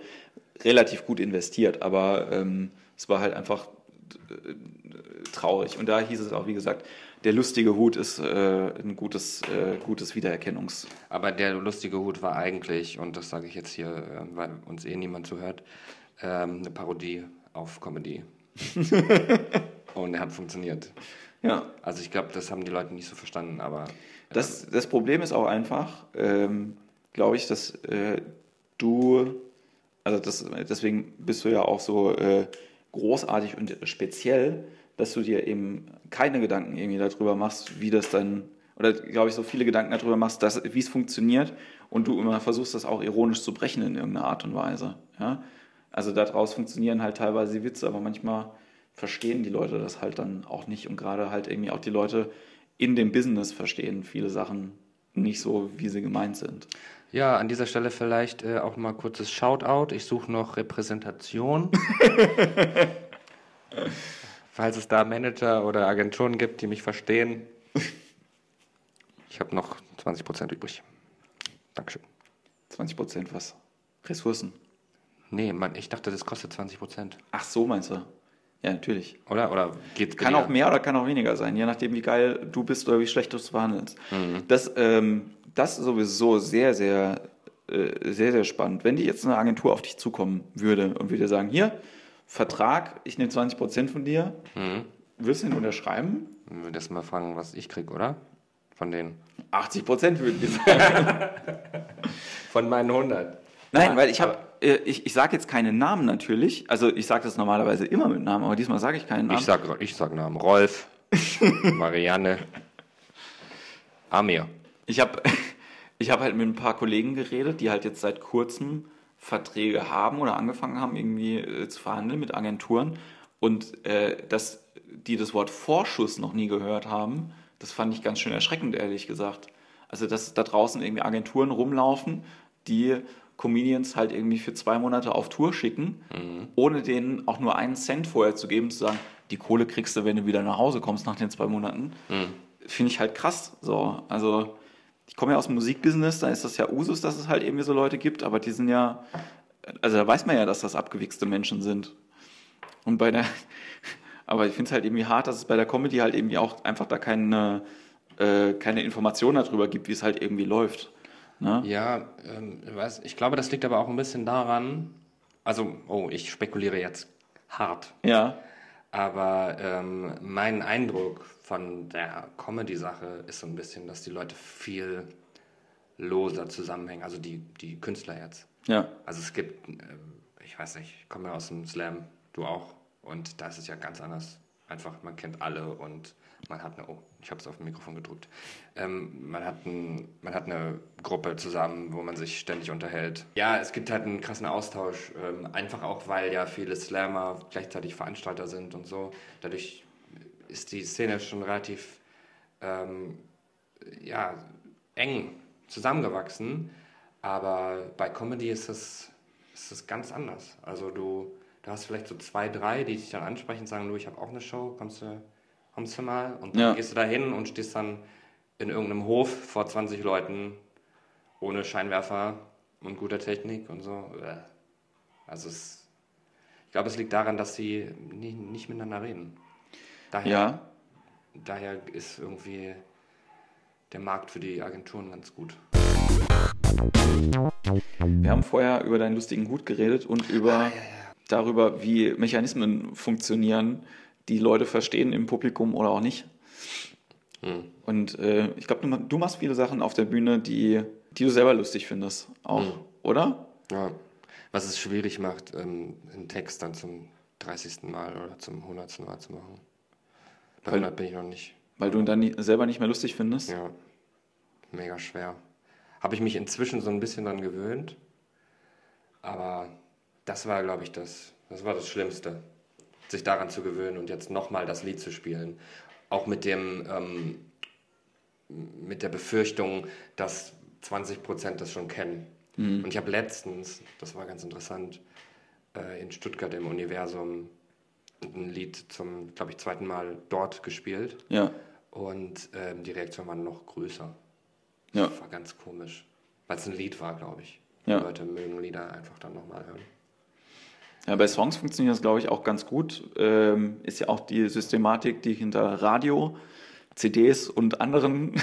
relativ gut investiert, aber ähm, es war halt einfach äh, traurig. Und da hieß es auch, wie gesagt, der lustige Hut ist äh, ein gutes, äh, gutes Wiedererkennungs. Aber der lustige Hut war eigentlich, und das sage ich jetzt hier, äh, weil uns eh niemand zuhört, ähm, eine Parodie auf Comedy. und er hat funktioniert. Ja. Also ich glaube, das haben die Leute nicht so verstanden, aber. Das, das Problem ist auch einfach, ähm, glaube ich, dass äh, du, also das, deswegen bist du ja auch so äh, großartig und speziell, dass du dir eben keine Gedanken irgendwie darüber machst, wie das dann, oder glaube ich, so viele Gedanken darüber machst, dass, wie es funktioniert und du immer versuchst, das auch ironisch zu brechen in irgendeiner Art und Weise. Ja? Also daraus funktionieren halt teilweise die Witze, aber manchmal verstehen die Leute das halt dann auch nicht und gerade halt irgendwie auch die Leute in dem Business verstehen viele Sachen nicht so, wie sie gemeint sind. Ja, an dieser Stelle vielleicht äh, auch mal kurzes Shoutout. Ich suche noch Repräsentation. Falls es da Manager oder Agenturen gibt, die mich verstehen. Ich habe noch 20% übrig. Dankeschön. 20% was? Ressourcen? Nee, Mann, ich dachte, das kostet 20%. Ach so, meinst du? Ja, natürlich. Oder? Oder geht Kann auch mehr oder kann auch weniger sein, je nachdem, wie geil du bist oder wie schlecht du es verhandelst. Mhm. Das, ähm, das ist sowieso sehr, sehr, äh, sehr, sehr spannend. Wenn die jetzt eine Agentur auf dich zukommen würde und würde sagen, hier, Vertrag, ich nehme 20 Prozent von dir, mhm. wirst du ihn unterschreiben? Würde das mal fragen, was ich kriege, oder? Von denen. 80 Prozent würden die sagen. von meinen 100. Nein, weil ich habe, ich, ich sage jetzt keinen Namen natürlich. Also ich sage das normalerweise immer mit Namen, aber diesmal sage ich keinen Namen. Ich sage ich sag Namen. Rolf, Marianne, Amir. Ich habe ich hab halt mit ein paar Kollegen geredet, die halt jetzt seit kurzem Verträge haben oder angefangen haben, irgendwie äh, zu verhandeln mit Agenturen. Und äh, dass die das Wort Vorschuss noch nie gehört haben, das fand ich ganz schön erschreckend, ehrlich gesagt. Also, dass da draußen irgendwie Agenturen rumlaufen, die Comedians halt irgendwie für zwei Monate auf Tour schicken, mhm. ohne denen auch nur einen Cent vorher zu geben, zu sagen, die Kohle kriegst du, wenn du wieder nach Hause kommst nach den zwei Monaten. Mhm. Finde ich halt krass. So, also ich komme ja aus dem Musikbusiness, da ist das ja Usus, dass es halt irgendwie so Leute gibt, aber die sind ja, also da weiß man ja, dass das abgewichste Menschen sind. Und bei der, aber ich finde es halt irgendwie hart, dass es bei der Comedy halt irgendwie auch einfach da keine, äh, keine Information darüber gibt, wie es halt irgendwie läuft. Ne? Ja, ähm, weiß, ich glaube, das liegt aber auch ein bisschen daran, also, oh, ich spekuliere jetzt hart. Ja. Aber ähm, mein Eindruck von der Comedy-Sache ist so ein bisschen, dass die Leute viel loser zusammenhängen, also die, die Künstler jetzt. Ja. Also es gibt, äh, ich weiß nicht, ich komme ja aus dem Slam, du auch, und da ist es ja ganz anders. Einfach, man kennt alle und man hat eine, oh, ich habe es auf dem Mikrofon gedrückt, ähm, man, hat ein, man hat eine Gruppe zusammen, wo man sich ständig unterhält. Ja, es gibt halt einen krassen Austausch, ähm, einfach auch, weil ja viele Slammer gleichzeitig Veranstalter sind und so. Dadurch ist die Szene schon relativ ähm, ja, eng zusammengewachsen, aber bei Comedy ist es, ist es ganz anders. Also du, du hast vielleicht so zwei, drei, die dich dann ansprechen und sagen, du, ich habe auch eine Show, kommst du kommst du mal und dann ja. gehst du da hin und stehst dann in irgendeinem Hof vor 20 Leuten ohne Scheinwerfer und guter Technik und so. Also es, ich glaube, es liegt daran, dass sie nie, nicht miteinander reden. Daher, ja. daher ist irgendwie der Markt für die Agenturen ganz gut. Wir haben vorher über deinen lustigen Hut geredet und über ah, ja, ja. darüber, wie Mechanismen funktionieren, die Leute verstehen im Publikum oder auch nicht. Und äh, ich glaube, du, du machst viele Sachen auf der Bühne, die, die du selber lustig findest. Auch, oder? Ja. Was es schwierig macht, ähm, einen Text dann zum 30. Mal oder zum 100. Mal zu machen. Bei Weil- 100 bin ich noch nicht. Weil du ihn dann nie, selber nicht mehr lustig findest? Ja, mega schwer. Habe ich mich inzwischen so ein bisschen dran gewöhnt. Aber das war, glaube ich, das, das war das Schlimmste. Sich daran zu gewöhnen und jetzt nochmal das Lied zu spielen. Auch mit dem, ähm, mit der Befürchtung, dass 20 Prozent das schon kennen. Und ich habe letztens, das war ganz interessant, äh, in Stuttgart im Universum ein Lied zum, glaube ich, zweiten Mal dort gespielt. Ja. Und ähm, die Reaktion war noch größer. Ja. Das war ganz komisch. Weil es ein Lied war, glaube ich. Ja. Die Leute mögen Lieder einfach dann nochmal hören. Ja, bei Songs funktioniert das, glaube ich, auch ganz gut. Ähm, ist ja auch die Systematik, die hinter Radio, CDs und anderen,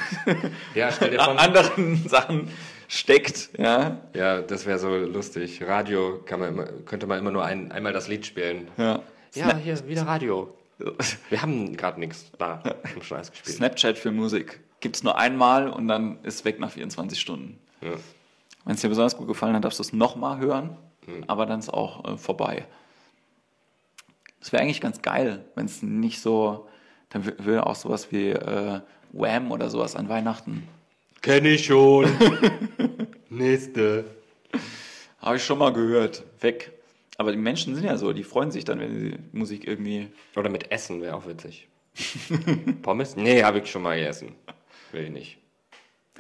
Ja, anderen Sachen steckt. Ja, ja, das wäre so lustig. Radio kann man immer, könnte man immer nur ein, einmal das Lied spielen. ja. Ja, hier wieder Radio. Wir haben gerade nichts da im Scheiß gespielt. Snapchat für Musik. Gibt es nur einmal und dann ist weg nach 24 Stunden. Ja. Wenn es dir besonders gut gefallen hat, darfst du es nochmal hören, aber dann ist auch äh, vorbei. Das wäre eigentlich ganz geil, wenn es nicht so, dann wäre auch sowas wie äh, Wham oder sowas an Weihnachten. Kenn ich schon. Nächste. Habe ich schon mal gehört. Weg. Aber die Menschen sind ja so, die freuen sich dann, wenn die Musik irgendwie. Oder mit Essen wäre auch witzig. Pommes? Nee, habe ich schon mal gegessen. Will ich nicht.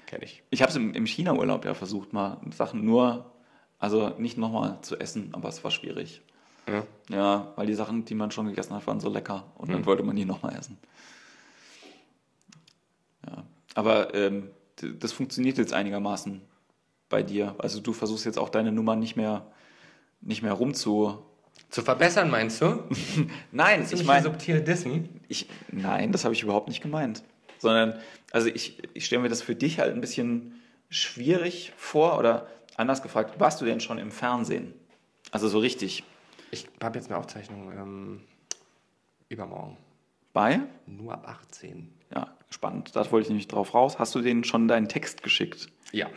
Kenn ich. Ich habe es im, im China-Urlaub ja versucht, mal Sachen nur, also nicht nochmal zu essen, aber es war schwierig. Ja. Ja, weil die Sachen, die man schon gegessen hat, waren so lecker und dann wollte man die nochmal essen. Ja, aber ähm, das funktioniert jetzt einigermaßen bei dir. Also du versuchst jetzt auch deine Nummer nicht mehr, nicht mehr rumzu. Zu verbessern, meinst du? Nein, ich meine, subtil dissen? ich, nein, das habe ich überhaupt nicht gemeint. Sondern, also ich, ich stelle mir das für dich halt ein bisschen schwierig vor oder anders gefragt, warst du denn schon im Fernsehen? Also so richtig Ich habe jetzt eine Aufzeichnung ähm, übermorgen. bei? Nur ab 18. Ja, spannend. Da wollte ich nämlich drauf raus. Hast du denen schon deinen Text geschickt? Ja,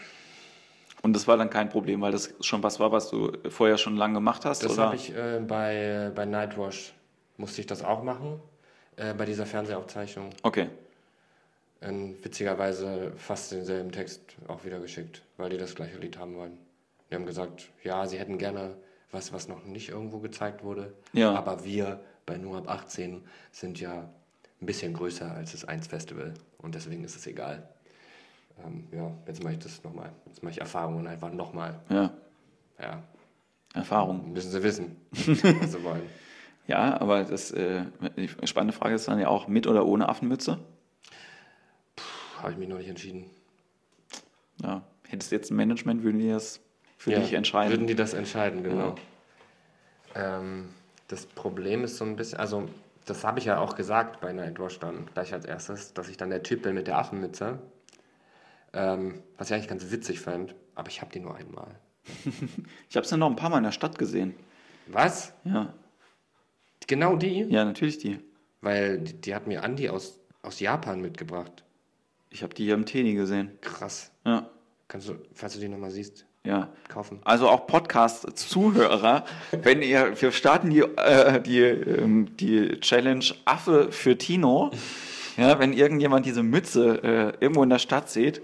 Und das war dann kein Problem, weil das schon was war, was du vorher schon lange gemacht hast? das habe ich äh, bei, bei Nightwash, musste ich das auch machen, äh, bei dieser Fernsehaufzeichnung. Okay. Witzigerweise fast denselben Text auch wieder geschickt, weil die das gleiche Lied haben wollen. Die haben gesagt, ja, sie hätten gerne was, was noch nicht irgendwo gezeigt wurde. Ja. Aber wir bei Nur ab 18 sind ja ein bisschen größer als das 1 Festival und deswegen ist es egal. Ähm, ja, jetzt mache ich das nochmal. Jetzt mache ich Erfahrungen einfach nochmal. Ja, Ja, Erfahrung. müssen sie wissen, was sie wollen. Ja, aber das, äh, die spannende Frage ist dann ja auch mit oder ohne Affenmütze. Habe ich mich noch nicht entschieden. Ja. Hättest du jetzt ein Management, würden die das für Ja, dich entscheiden? Würden die das entscheiden, genau. Ähm, das Problem ist so ein bisschen, also das habe ich ja auch gesagt bei Nightwash dann gleich als erstes, dass ich dann der Typ bin mit der Affenmütze. Ähm, was ich eigentlich ganz witzig fand, aber ich habe die nur einmal. Ich habe es ja noch ein paar Mal in der Stadt gesehen. Was? Ja, Genau die? ja natürlich die. Weil die, die hat mir Andi aus, aus Japan mitgebracht. Ich habe die hier im Teddy gesehen. Krass. Ja, Kannst du, falls du die nochmal siehst, ja. kaufen? Also auch Podcast-Zuhörer, wenn ihr, wir starten die, äh, die, ähm, die Challenge Affe für Tino. Ja, wenn irgendjemand diese Mütze äh, irgendwo in der Stadt sieht,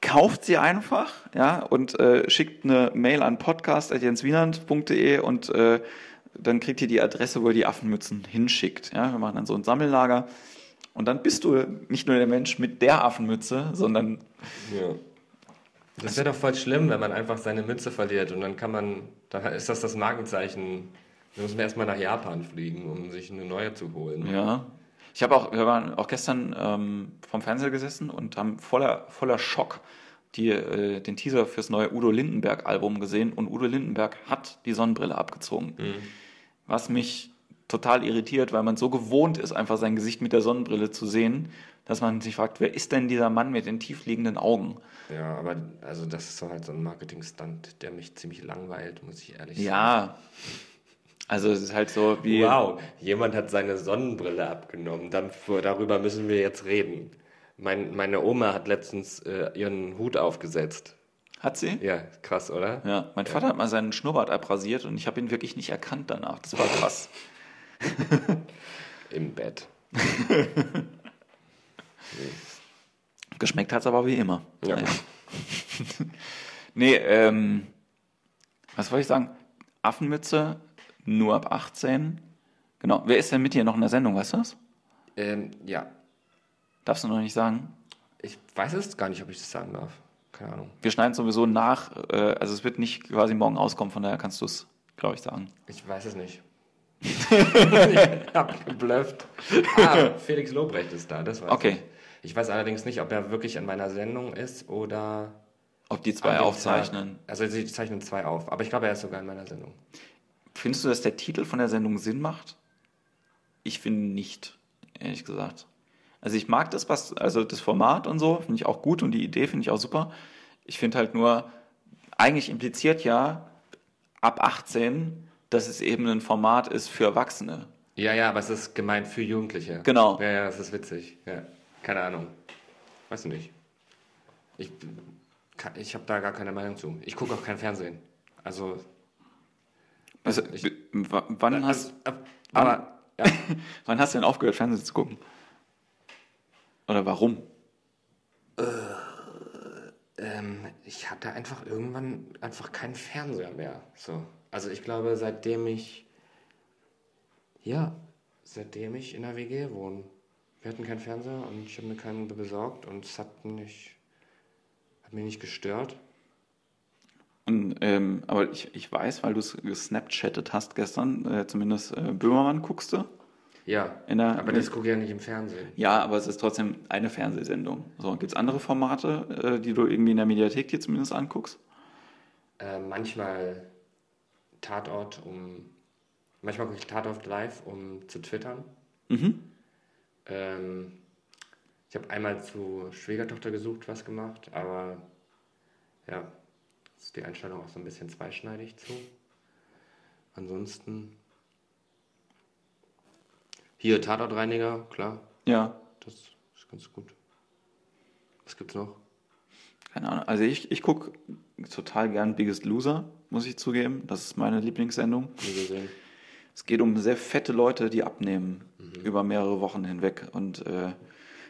kauft sie einfach, ja, und äh, schickt eine Mail an podcast.jenswienand.de und äh, dann kriegt ihr die Adresse, wo ihr die Affenmützen hinschickt. Ja, wir machen dann so ein Sammellager. Und dann bist du nicht nur der Mensch mit der Affenmütze, sondern Ja. Das wäre doch voll schlimm, wenn man einfach seine Mütze verliert und dann kann man, dann ist das das Markenzeichen. Wir müssen erstmal nach Japan fliegen, um sich eine neue zu holen. Ja. Ich habe auch, wir waren auch gestern ähm, vom Fernseher gesessen und haben voller, voller Schock die, äh, den Teaser fürs neue Udo Lindenberg-Album gesehen und Udo Lindenberg hat die Sonnenbrille abgezogen. Was mich total irritiert, weil man so gewohnt ist, einfach sein Gesicht mit der Sonnenbrille zu sehen, dass man sich fragt, wer ist denn dieser Mann mit den tiefliegenden Augen? Ja, aber also das ist so halt so ein Marketing-Stunt, der mich ziemlich langweilt, muss ich ehrlich sagen. Ja. Also es ist halt so wie. Wow, jemand hat seine Sonnenbrille abgenommen. Dann, darüber müssen wir jetzt reden. Mein, meine Oma hat letztens äh, ihren Hut aufgesetzt. Hat sie? Ja, krass, oder? Ja, mein Vater hat mal seinen Schnurrbart abrasiert und ich habe ihn wirklich nicht erkannt danach. Das war krass. Im Bett. Geschmeckt hat es aber wie immer. Ja. Naja. nee, ähm, was wollte ich sagen? Affenmütze, nur ab 18. Genau. Wer ist denn mit dir noch in der Sendung, weißt du das? Ähm, ja. Darfst du noch nicht sagen? Ich weiß es gar nicht, ob ich das sagen darf. Keine Ahnung. Wir schneiden sowieso nach, äh, also es wird nicht quasi morgen rauskommen, von daher kannst du es, glaube ich, sagen. Ich weiß es nicht. ich hab geblufft. Ah, Felix Lobrecht ist da, das weiß Okay. ich. Ich weiß allerdings nicht, ob er wirklich in meiner Sendung ist oder. Ob die zwei aufzeichnen. Tag. Also sie zeichnen zwei auf, aber ich glaube, er ist sogar in meiner Sendung. Findest du, dass der Titel von der Sendung Sinn macht? Ich finde nicht, ehrlich gesagt. Also ich mag das, was, also das Format und so, finde ich auch gut und die Idee finde ich auch super. Ich finde halt nur, eigentlich impliziert ja ab 18, dass es eben ein Format ist für Erwachsene. Ja, ja, aber es ist gemeint für Jugendliche. Genau. Ja, ja, das ist witzig. Ja. Keine Ahnung. Weiß ich nicht. Ich, kann- ich habe da gar keine Meinung zu. Ich gucke auch kein Fernsehen. Also. Also, ich- wann, hast, Also, aber. Ja. wann hast du denn aufgehört, Fernsehen zu gucken? Oder warum? Ähm, ich hatte einfach irgendwann einfach keinen Fernseher mehr. So. Also ich glaube, seitdem ich ja, seitdem ich in der WG wohne. Wir hatten keinen Fernseher und ich habe mir keinen besorgt und es hat nicht hat mich nicht gestört. Und, ähm, aber ich, ich weiß, weil du es gesnapchattet hast gestern, äh, zumindest äh, Böhmermann guckst du. Ja, In der- aber das gucke ich ja nicht im Fernsehen. Ja, aber es ist trotzdem eine Fernsehsendung. So, gibt es andere Formate, äh, die du irgendwie in der Mediathek dir zumindest anguckst? Äh, manchmal Tatort, um manchmal gucke ich Tatort live, um zu twittern. Mhm. Ähm, ich habe einmal zu Schwiegertochter gesucht, was gemacht, aber ja, ist die Einstellung auch so ein bisschen zweischneidig zu. Ansonsten hier Tatortreiniger, klar, Ja, das ist ganz gut. Was gibt's noch? keine Ahnung. Also ich, ich gucke total gern Biggest Loser, muss ich zugeben. Das ist meine Lieblingssendung. Es geht um sehr fette Leute, die abnehmen Mhm. über mehrere Wochen hinweg. Und äh,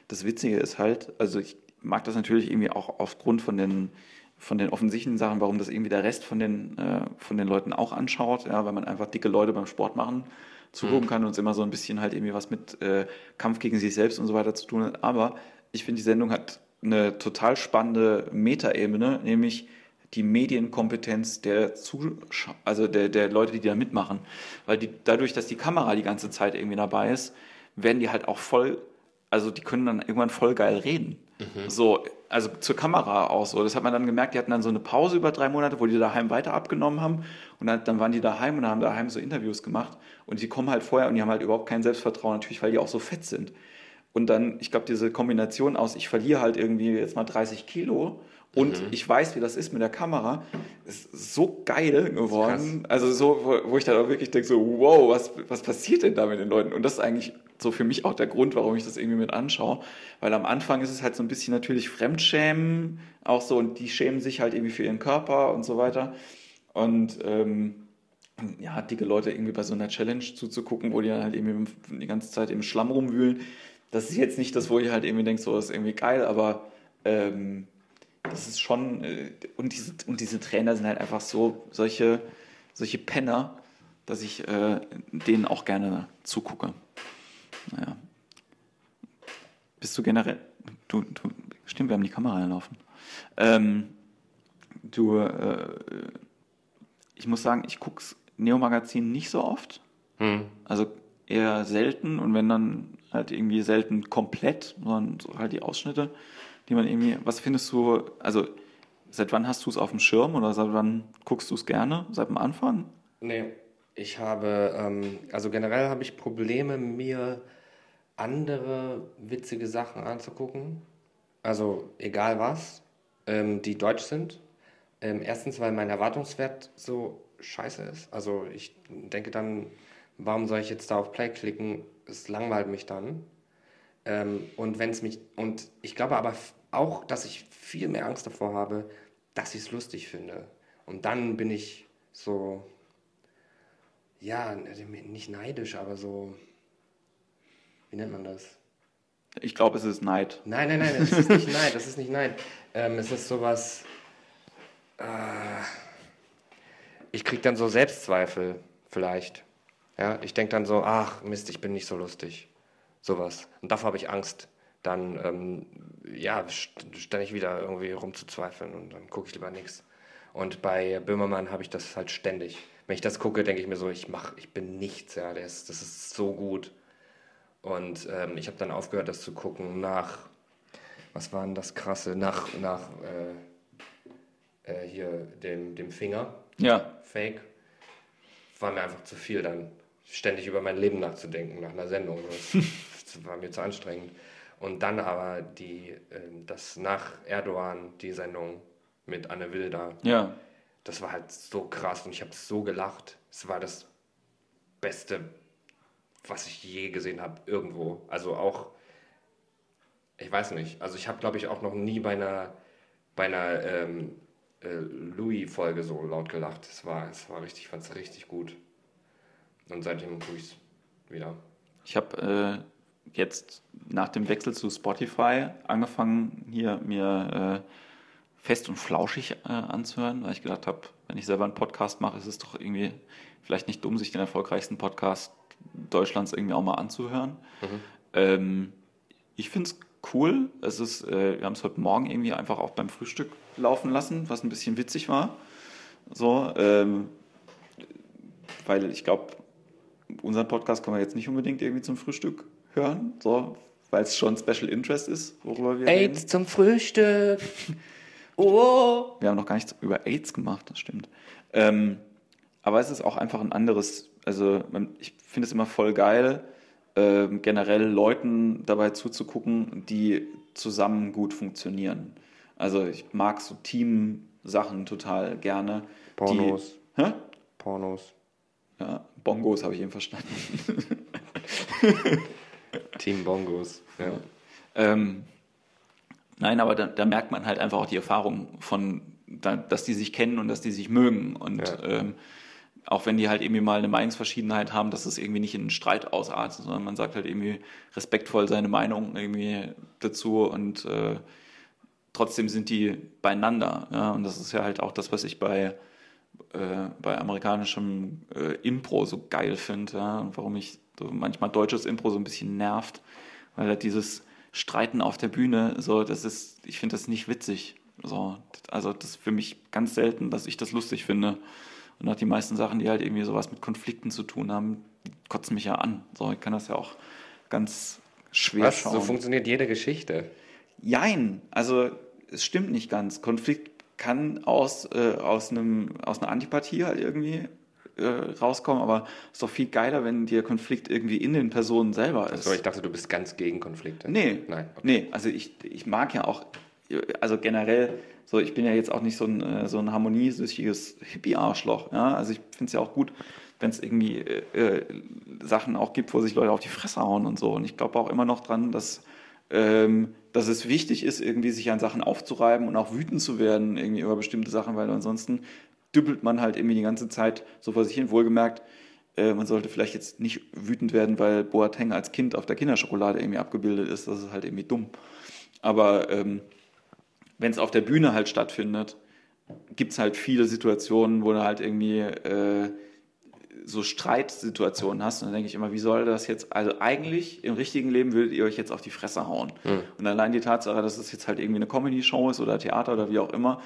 das Witzige ist halt, also ich mag das natürlich irgendwie auch aufgrund von den, von den offensichtlichen Sachen, warum das irgendwie der Rest von den, äh, von den Leuten auch anschaut, ja, weil man einfach dicke Leute beim Sport machen zugucken kann und es immer so ein bisschen halt irgendwie was mit äh, Kampf gegen sich selbst und so weiter zu tun hat. Aber ich finde, die Sendung hat eine total spannende Metaebene, nämlich die Medienkompetenz der Zuschauer, also der, der Leute, die da mitmachen. Weil die, dadurch, dass die Kamera die ganze Zeit irgendwie dabei ist, werden die halt auch voll, also die können dann irgendwann voll geil reden. So, also zur Kamera auch so. Das hat man dann gemerkt, die hatten dann so eine Pause über drei Monate, wo die daheim weiter abgenommen haben. Und dann, dann waren die daheim und haben daheim so Interviews gemacht. Und die kommen halt vorher und die haben halt überhaupt kein Selbstvertrauen, natürlich, weil die auch so fett sind. Und dann, ich glaube, diese Kombination aus, ich verliere halt irgendwie jetzt mal 30 Kilo und ich weiß, wie das ist mit der Kamera, ist so geil geworden. Also so, wo, wo ich dann auch wirklich denke, so, wow, was, was passiert denn da mit den Leuten? Und das ist eigentlich so für mich auch der Grund, warum ich das irgendwie mit anschaue. Weil am Anfang ist es halt so ein bisschen natürlich Fremdschämen, auch so, und die schämen sich halt irgendwie für ihren Körper und so weiter. Und ähm, ja, dicke Leute irgendwie bei so einer Challenge zuzugucken, wo die dann halt irgendwie die ganze Zeit im Schlamm rumwühlen. Das ist jetzt nicht das, wo ich halt irgendwie denke, so, das ist irgendwie geil, aber ähm, das ist schon, äh, und, diese, und diese Trainer sind halt einfach so, solche, solche Penner, dass ich äh, denen auch gerne zugucke. Naja. Bist du generell, du, du, stimmt, wir haben die Kamera laufen. Ähm, du, äh, ich muss sagen, ich gucke Neo-Magazin nicht so oft. Hm. Also eher selten und wenn dann halt irgendwie selten komplett, sondern so halt die Ausschnitte, die man irgendwie. Was findest du, also seit wann hast du es auf dem Schirm oder seit wann guckst du es gerne? Seit dem Anfang? Nee, ich habe, ähm, also generell habe ich Probleme, mir andere witzige Sachen anzugucken. Also egal was, ähm, die deutsch sind. Ähm, erstens, weil mein Erwartungswert so scheiße ist. Also ich denke dann, warum soll ich jetzt da auf Play klicken? Es langweilt mich dann. Ähm, und wenn es mich, und ich glaube aber auch, dass ich viel mehr Angst davor habe, dass ich es lustig finde. Und dann bin ich so, ja, nicht neidisch, aber so, wie nennt man das? Ich glaube, es ist Neid. Nein, nein, nein, es ist nicht Neid, das ist nicht Neid. Ähm, es ist sowas, äh, ich kriege dann so Selbstzweifel vielleicht. Ja, ich denke dann so, ach Mist, ich bin nicht so lustig. Sowas. Und davor habe ich Angst, dann ähm, ja, ständig wieder irgendwie rumzuzweifeln und dann gucke ich lieber nichts. Und bei Böhmermann habe ich das halt ständig. Wenn ich das gucke, denke ich mir so, ich mach, ich bin nichts, ja, das, das ist so gut. Und ähm, ich habe dann aufgehört, das zu gucken nach, was war denn das Krasse, nach, nach äh, äh, hier dem, dem Finger. Ja. Fake. War mir einfach zu viel dann, ständig über mein Leben nachzudenken nach einer Sendung. Das, das war mir zu anstrengend. Und dann aber die, äh, das nach Erdogan, die Sendung mit Anne Wilda. Ja. Das war halt so krass und ich habe so gelacht. Es war das Beste, was ich je gesehen habe, irgendwo. Also auch, ich weiß nicht, also ich habe, glaube ich, auch noch nie bei einer, bei einer ähm, äh, Louis-Folge so laut gelacht. Es war, es war richtig, ich fand es richtig gut. Und seitdem tue ich es wieder. Ich habe äh, jetzt nach dem Wechsel zu Spotify angefangen, hier mir äh, fest und flauschig äh, anzuhören, weil ich gedacht habe, wenn ich selber einen Podcast mache, ist es doch irgendwie vielleicht nicht dumm, sich den erfolgreichsten Podcast Deutschlands irgendwie auch mal anzuhören. Mhm. Ähm, ich finde es cool. Es ist, äh, wir haben es heute Morgen irgendwie einfach auch beim Frühstück laufen lassen, was ein bisschen witzig war. So, ähm, weil ich glaube, unseren Podcast kann man jetzt nicht unbedingt irgendwie zum Frühstück hören, so, weil es schon Special Interest ist, worüber wir AIDS reden. zum Frühstück. Oh. Wir haben noch gar nichts über AIDS gemacht, das stimmt. Ähm, aber es ist auch einfach ein anderes, also ich finde es immer voll geil, äh, generell Leuten dabei zuzugucken, die zusammen gut funktionieren. Also ich mag so Team-Sachen total gerne. Pornos. Die, hä? Pornos. Ja, Bongos habe ich eben verstanden. Team Bongos, ja. Ähm, Nein, aber da, da, merkt man halt einfach auch die Erfahrung von, da, dass die sich kennen und dass die sich mögen. Und ja. ähm, auch wenn die halt irgendwie mal eine Meinungsverschiedenheit haben, dass es irgendwie nicht in einen Streit ausartet, sondern man sagt halt irgendwie respektvoll seine Meinung irgendwie dazu und äh, trotzdem sind die beieinander. Ja? Und das ist ja halt auch das, was ich bei, äh, bei amerikanischem äh, Impro so geil finde ja? und warum mich so manchmal deutsches Impro so ein bisschen nervt, weil halt dieses Streiten auf der Bühne, so, das ist, ich finde das nicht witzig. So, also das ist für mich ganz selten, dass ich das lustig finde. Und auch die meisten Sachen, die halt irgendwie sowas mit Konflikten zu tun haben, kotzen mich ja an. So, ich kann das ja auch ganz schwer Was? schauen. So funktioniert jede Geschichte. Jein, also es stimmt nicht ganz. Konflikt kann aus, äh, aus, einem, aus einer Antipathie halt irgendwie äh, rauskommen, aber es ist doch viel geiler, wenn der Konflikt irgendwie in den Personen selber ist. Achso, ich dachte, du bist ganz gegen Konflikte. Nee, Nein, okay. nee also ich, ich mag ja auch, also generell, so ich bin ja jetzt auch nicht so ein, äh, so ein harmoniesüchtiges Hippie-Arschloch. Ja? Also ich finde es ja auch gut, wenn es irgendwie äh, äh, Sachen auch gibt, wo sich Leute auf die Fresse hauen und so. Und ich glaube auch immer noch dran, dass, ähm, dass es wichtig ist, irgendwie sich an Sachen aufzureiben und auch wütend zu werden irgendwie über bestimmte Sachen, weil ansonsten düppelt man halt irgendwie die ganze Zeit so vor sich hin. Wohlgemerkt, äh, man sollte vielleicht jetzt nicht wütend werden, weil Boateng als Kind auf der Kinderschokolade irgendwie abgebildet ist. Das ist halt irgendwie dumm. Aber ähm, wenn es auf der Bühne halt stattfindet, gibt es halt viele Situationen, wo du halt irgendwie äh, so Streitsituationen hast. Und dann denke ich immer, wie soll das jetzt, also eigentlich im richtigen Leben würdet ihr euch jetzt auf die Fresse hauen. Mhm. Und allein die Tatsache, dass es jetzt halt irgendwie eine Comedy-Show ist oder Theater oder wie auch immer,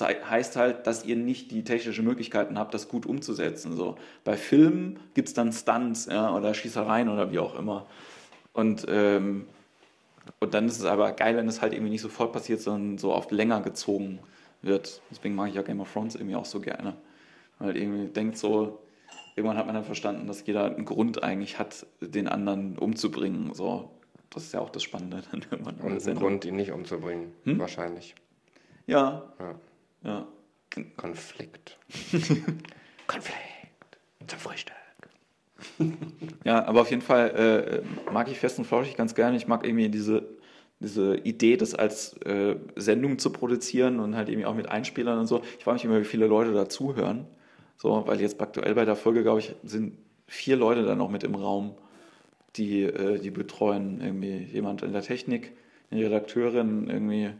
heißt halt, dass ihr nicht die technischen Möglichkeiten habt, das gut umzusetzen. So. Bei Filmen gibt es dann Stunts ja, oder Schießereien oder wie auch immer. Und, ähm, und dann ist es aber geil, wenn es halt irgendwie nicht sofort passiert, sondern so oft länger gezogen wird. Deswegen mag ich ja Game of Thrones irgendwie auch so gerne. Weil irgendwie denkt so, irgendwann hat man dann verstanden, dass jeder einen Grund eigentlich hat, den anderen umzubringen. So. Das ist ja auch das Spannende. Dann Und einen Grund, ihn nicht umzubringen, hm? wahrscheinlich. Ja. ja. Konflikt. Konflikt. Zum Frühstück. ja, aber auf jeden Fall äh, mag ich Fest und Flauschig ganz gerne. Ich mag irgendwie diese, diese Idee, das als äh, Sendung zu produzieren und halt irgendwie auch mit Einspielern und so. Ich frage mich immer, wie viele Leute da zuhören. So, weil jetzt aktuell bei der Folge, glaube ich, sind vier Leute da noch mit im Raum, die, äh, die betreuen. Irgendwie jemand in der Technik, eine Redakteurin, irgendwie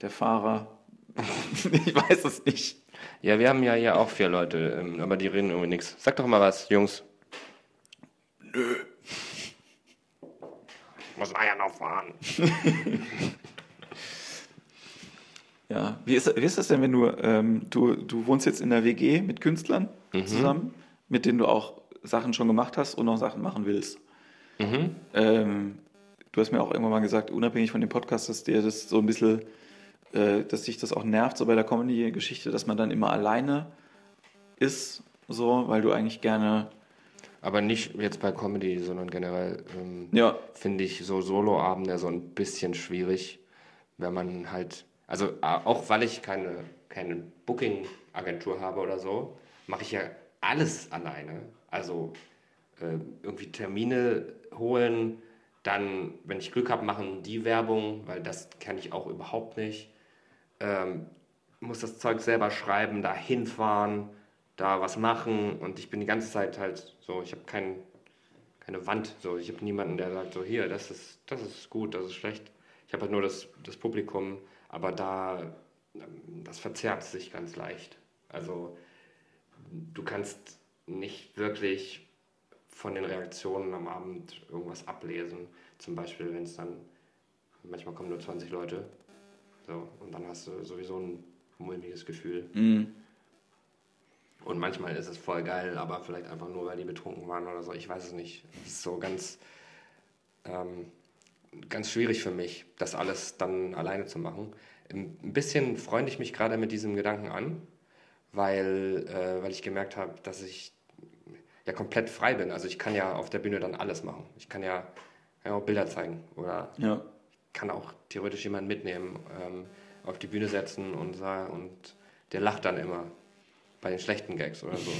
der Fahrer. ich weiß es nicht. Ja, wir haben ja hier auch vier Leute, ähm, aber die reden irgendwie nichts. Sag doch mal was, Jungs. Nö. Ich muss Eier noch fahren. ja, wie ist, wie ist das denn, wenn du, ähm, du, du wohnst jetzt in der WG mit Künstlern mhm. zusammen, mit denen du auch Sachen schon gemacht hast und noch Sachen machen willst? Mhm. Ähm, du hast mir auch irgendwann mal gesagt, unabhängig von dem Podcast, dass dir das so ein bisschen äh, dass sich das auch nervt, so bei der Comedy-Geschichte, dass man dann immer alleine ist, so, weil du eigentlich gerne. Aber nicht jetzt bei Comedy, sondern generell ähm, ja. finde ich so Soloabende so ein bisschen schwierig, wenn man halt, also auch weil ich keine, keine Booking-Agentur habe oder so, mache ich ja alles alleine. Also äh, irgendwie Termine holen, dann, wenn ich Glück habe, machen die Werbung, weil das kenne ich auch überhaupt nicht ähm, muss das Zeug selber schreiben, da hinfahren, da was machen und ich bin die ganze Zeit halt so, ich habe kein, keine Wand, so, ich habe niemanden, der sagt so, hier, das ist, das ist gut, das ist schlecht. Ich habe halt nur das, das Publikum, aber da, ähm, das verzerrt sich ganz leicht. Also du kannst nicht wirklich von den Reaktionen am Abend irgendwas ablesen. Zum Beispiel, wenn es dann, manchmal kommen nur 20 Leute so, und dann hast du sowieso ein mulmiges Gefühl. Mhm. Und manchmal ist es voll geil, aber vielleicht einfach nur, weil die betrunken waren oder so. Ich weiß es nicht. Es ist so ganz, ähm, ganz schwierig für mich, das alles dann alleine zu machen. Ein bisschen freunde ich mich gerade mit diesem Gedanken an, weil, äh, weil ich gemerkt habe, dass ich ja komplett frei bin. Also ich kann ja auf der Bühne dann alles machen. Ich kann ja, ja auch Bilder zeigen oder ja kann auch theoretisch jemanden mitnehmen, ähm, auf die Bühne setzen und, und der lacht dann immer bei den schlechten Gags oder so.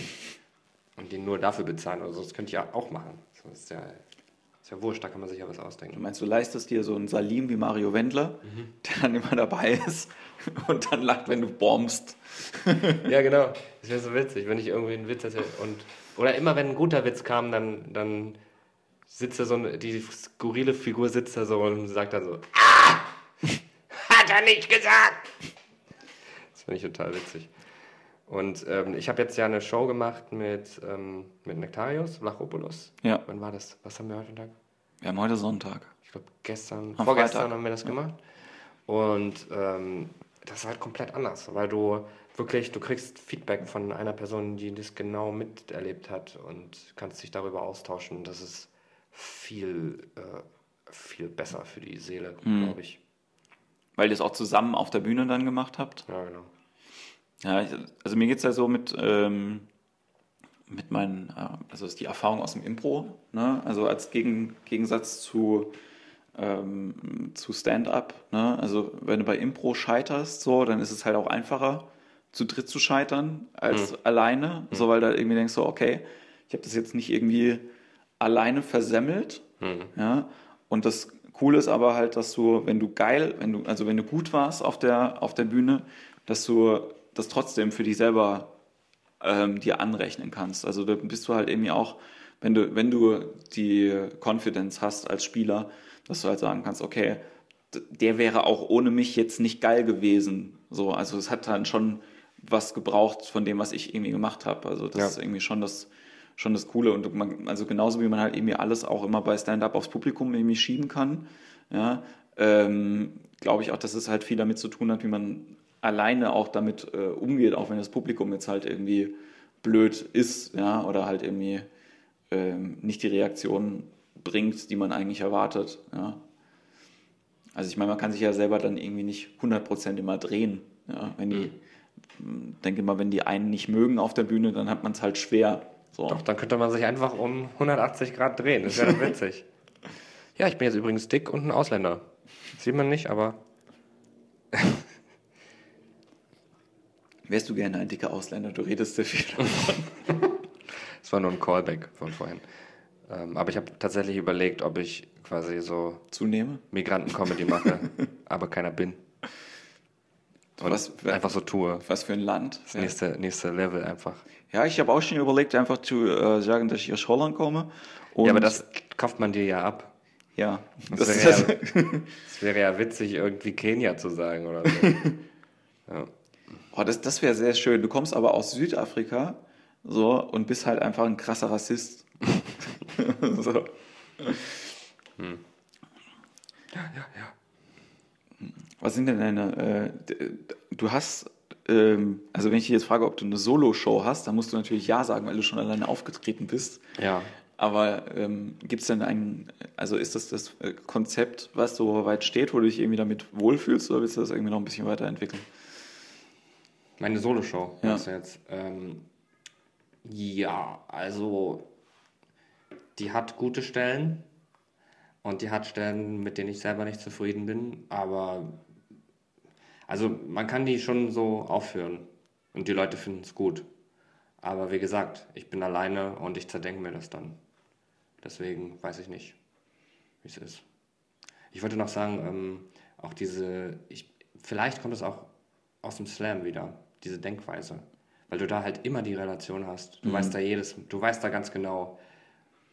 Und den nur dafür bezahlen oder so. Das könnte ich ja auch machen. Das ist ja, ist ja wurscht, da kann man sich ja was ausdenken. Du meinst, du leistest dir so einen Salim wie Mario Wendler, mhm. der dann immer dabei ist und dann lacht, wenn du bombst. ja, genau. Das wäre so witzig, wenn ich irgendwie einen Witz. Und, oder immer, wenn ein guter Witz kam, dann, dann sitzt da so eine, die skurrile Figur sitzt da so und sagt dann so, ah! Hat er nicht gesagt! Das finde ich total witzig. Und ähm, ich habe jetzt ja eine Show gemacht mit, ähm, mit Nektarios, Vlachopoulos. Ja. Wann war das? Was haben wir heute Tag? Wir haben heute Sonntag. Ich glaube, gestern, Am vorgestern Freitag. haben wir das gemacht. Und ähm, das ist halt komplett anders, weil du wirklich, du kriegst Feedback von einer Person, die das genau miterlebt hat und kannst dich darüber austauschen. Das ist viel, äh, viel besser für die Seele, mhm. glaube ich. Weil ihr es auch zusammen auf der Bühne dann gemacht habt? Ja, genau. Ja, also mir geht es ja so mit, ähm, mit meinen, äh, also ist die Erfahrung aus dem Impro, ne? also als Gegen, Gegensatz zu, ähm, zu Stand-up. Ne? Also wenn du bei Impro scheiterst, so, dann ist es halt auch einfacher, zu dritt zu scheitern als mhm. alleine, mhm. so weil da irgendwie denkst so, okay, ich habe das jetzt nicht irgendwie alleine versemmelt. Mhm. Ja? Und das Coole ist aber halt, dass du, wenn du geil, wenn du, also wenn du gut warst auf der, auf der Bühne, dass du das trotzdem für dich selber ähm, dir anrechnen kannst. Also da bist du halt irgendwie auch, wenn du, wenn du die Confidence hast als Spieler, dass du halt sagen kannst, okay, der wäre auch ohne mich jetzt nicht geil gewesen. So, also es hat dann schon was gebraucht von dem, was ich irgendwie gemacht habe. Also das ja. ist irgendwie schon das, schon das Coole. Und man, also genauso wie man halt irgendwie alles auch immer bei Stand-up aufs Publikum irgendwie schieben kann, ja, ähm, glaube ich auch, dass es halt viel damit zu tun hat, wie man alleine auch damit äh, umgeht, auch wenn das Publikum jetzt halt irgendwie blöd ist, ja, oder halt irgendwie ähm, nicht die Reaktion bringt, die man eigentlich erwartet, ja. Also ich meine, man kann sich ja selber dann irgendwie nicht 100% immer drehen, ja, wenn die, mhm. denke mal, wenn die einen nicht mögen auf der Bühne, dann hat man es halt schwer, so. Doch, dann könnte man sich einfach um 180 Grad drehen. Das wäre witzig. ja, ich bin jetzt übrigens dick und ein Ausländer. Sieht man nicht, aber. Wärst du gerne ein dicker Ausländer? Du redest sehr viel davon. Das war nur ein Callback von vorhin. Ähm, aber ich habe tatsächlich überlegt, ob ich quasi so Zunehme? Migranten-Comedy mache, aber keiner bin. Und Was- einfach so tue. Was für ein Land. Das nächste, nächste Level einfach. Ja, ich habe auch schon überlegt, einfach zu äh, sagen, dass ich aus Holland komme. Ja, aber das kauft man dir ja ab. Ja, Das das, wäre ja, das wäre ja witzig, irgendwie Kenia zu sagen oder so. ja. oh, das, das wäre sehr schön. Du kommst aber aus Südafrika so und bist halt einfach ein krasser Rassist. so. Was sind denn deine. Äh, du hast. Ähm, also, wenn ich dich jetzt frage, ob du eine Solo-Show hast, dann musst du natürlich Ja sagen, weil du schon alleine aufgetreten bist. ja. Aber ähm, gibt es denn ein, also ist das das äh, Konzept, was so weit steht, wo du dich irgendwie damit wohlfühlst, oder willst du das irgendwie noch ein bisschen weiterentwickeln? Meine Soloshow, Ja. du jetzt? Ähm, ja, also die hat gute Stellen und die hat Stellen, mit denen ich selber nicht zufrieden bin, aber also man kann die schon so aufführen und die Leute finden es gut. Aber wie gesagt, ich bin alleine und ich zerdenke mir das dann. Deswegen weiß ich nicht, wie es ist. Ich wollte noch sagen, ähm, auch diese, ich, vielleicht kommt es auch aus dem Slam wieder, diese Denkweise. Weil du da halt immer die Relation hast. Du weißt da jedes, du weißt da ganz genau,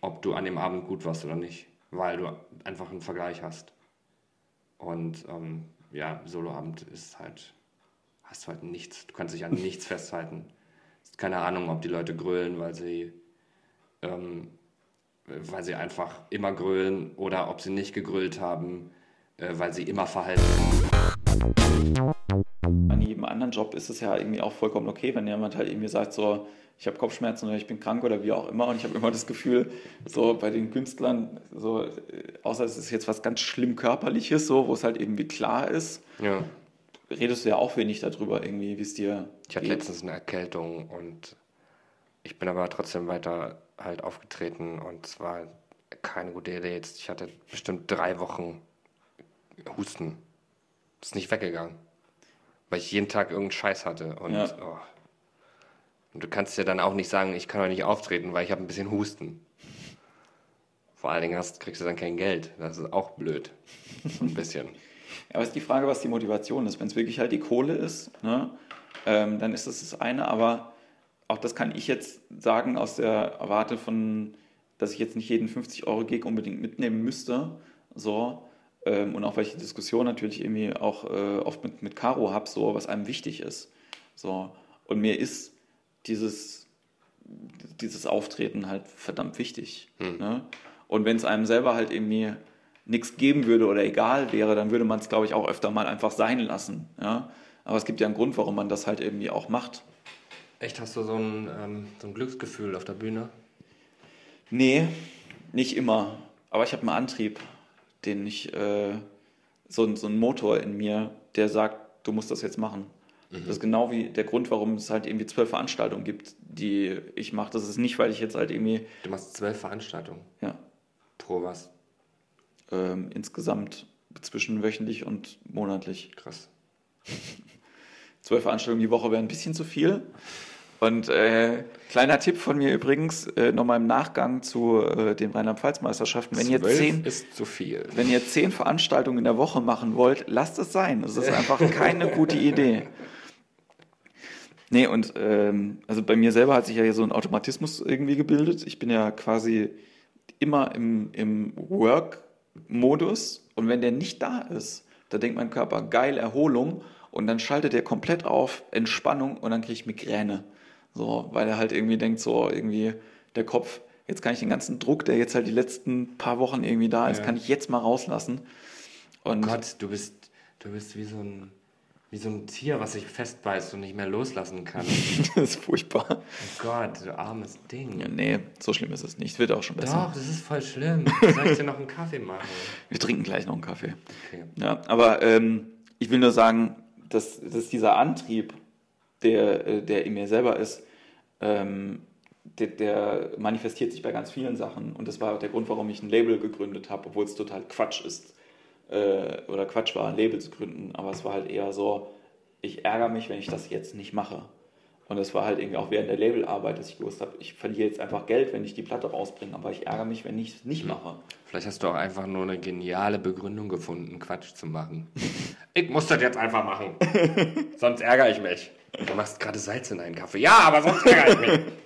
ob du an dem Abend gut warst oder nicht. Weil du einfach einen Vergleich hast. Und ähm, ja, Soloabend ist halt, hast du halt nichts, du kannst dich an nichts festhalten. Keine Ahnung, ob die Leute grölen, weil sie ähm, weil sie einfach immer grölen oder ob sie nicht gegrölt haben, äh, weil sie immer verhalten. An jedem anderen Job ist es ja irgendwie auch vollkommen okay, wenn jemand halt irgendwie sagt, so, ich habe Kopfschmerzen oder ich bin krank oder wie auch immer. Und ich habe immer das Gefühl, so bei den Künstlern, so, äh, außer es ist jetzt was ganz schlimm Körperliches, so, wo es halt irgendwie klar ist, Ja. redest du ja auch wenig darüber irgendwie, wie es dir Ich hatte geht. letztens eine Erkältung und ich bin aber trotzdem weiter halt aufgetreten und es war keine gute Idee jetzt. Ich hatte bestimmt drei Wochen Husten. Ist nicht weggegangen. Weil ich jeden Tag irgendeinen Scheiß hatte. Und, Ja. oh. Und du kannst ja dann auch nicht sagen, ich kann doch nicht auftreten, weil ich habe ein bisschen Husten. Vor allen Dingen hast, kriegst du dann kein Geld. Das ist auch blöd. Ein bisschen. Ja, aber es ist die Frage, was die Motivation ist. Wenn es wirklich halt die Kohle ist, ne, ähm, dann ist das das eine. Aber auch das kann ich jetzt sagen aus der Warte von, dass ich jetzt nicht jeden 50-Euro-Gig unbedingt mitnehmen müsste. So. Ähm, und auch die Diskussion natürlich irgendwie auch äh, oft mit, mit Caro habe, so, was einem wichtig ist. So. Und mir ist dieses, dieses Auftreten halt verdammt wichtig. Ne? Und wenn es einem selber halt irgendwie nichts geben würde oder egal wäre, dann würde man es, glaube ich, auch öfter mal einfach sein lassen. Ja? Aber es gibt ja einen Grund, warum man das halt irgendwie auch macht. Echt, hast du so ein, ähm, so ein Glücksgefühl auf der Bühne? Nee, nicht immer. Aber ich habe einen Antrieb, den ich, äh, so, ein- so einen Motor in mir, der sagt, du musst das jetzt machen. Das ist genau wie der Grund, warum es halt irgendwie zwölf Veranstaltungen gibt, die ich mache. Das ist nicht, weil ich jetzt halt irgendwie, Du machst zwölf Veranstaltungen. ja, Pro was? ähm, insgesamt zwischen wöchentlich und monatlich. Krass. Zwölf Veranstaltungen die Woche wäre ein bisschen zu viel. Und äh, kleiner Tipp von mir übrigens, äh, nochmal im Nachgang zu äh, den Rheinland-Pfalz-Meisterschaften, wenn ihr, zehn, wenn ihr zehn Veranstaltungen in der Woche machen wollt, lasst es sein. Das ist einfach keine gute Idee. Nee, und ähm, also bei mir selber hat sich ja hier so ein Automatismus irgendwie gebildet. Ich bin ja quasi immer im, im Work-Modus und wenn der nicht da ist, da denkt mein Körper, geil, Erholung und dann schaltet er komplett auf Entspannung und dann kriege ich Migräne. So, weil er halt irgendwie denkt, so irgendwie der Kopf, jetzt kann ich den ganzen Druck, der jetzt halt die letzten paar Wochen irgendwie da ist, Ja. kann ich jetzt mal rauslassen. Und Gott, du bist, du bist wie so ein, wie so ein Tier, was sich festbeißt und nicht mehr loslassen kann. das ist furchtbar. oh Gott, du armes Ding. Ja, nee, so schlimm ist es nicht. Wird auch schon besser. Doch, das ist voll schlimm. Soll ich dir noch einen Kaffee machen? Wir trinken gleich noch einen Kaffee. Okay. Ja, aber ähm, ich will nur sagen, dass, dass dieser Antrieb, der, äh, der in mir selber ist, ähm, der, der manifestiert sich bei ganz vielen Sachen. Und das war auch der Grund, warum ich ein Label gegründet habe, obwohl es total Quatsch ist. Äh, oder Quatsch war, ein Label zu gründen. Aber es war halt eher so, ich ärgere mich, wenn ich das jetzt nicht mache. Und das war halt irgendwie auch während der Labelarbeit, dass ich gewusst habe, ich verliere jetzt einfach Geld, wenn ich die Platte rausbringe, aber ich ärgere mich, wenn ich es nicht mache. Vielleicht hast du auch einfach nur eine geniale Begründung gefunden, Quatsch zu machen. ich muss das jetzt einfach machen. sonst ärgere ich mich. Du machst gerade Salz in deinen Kaffee. Ja, aber sonst ärgere ich mich.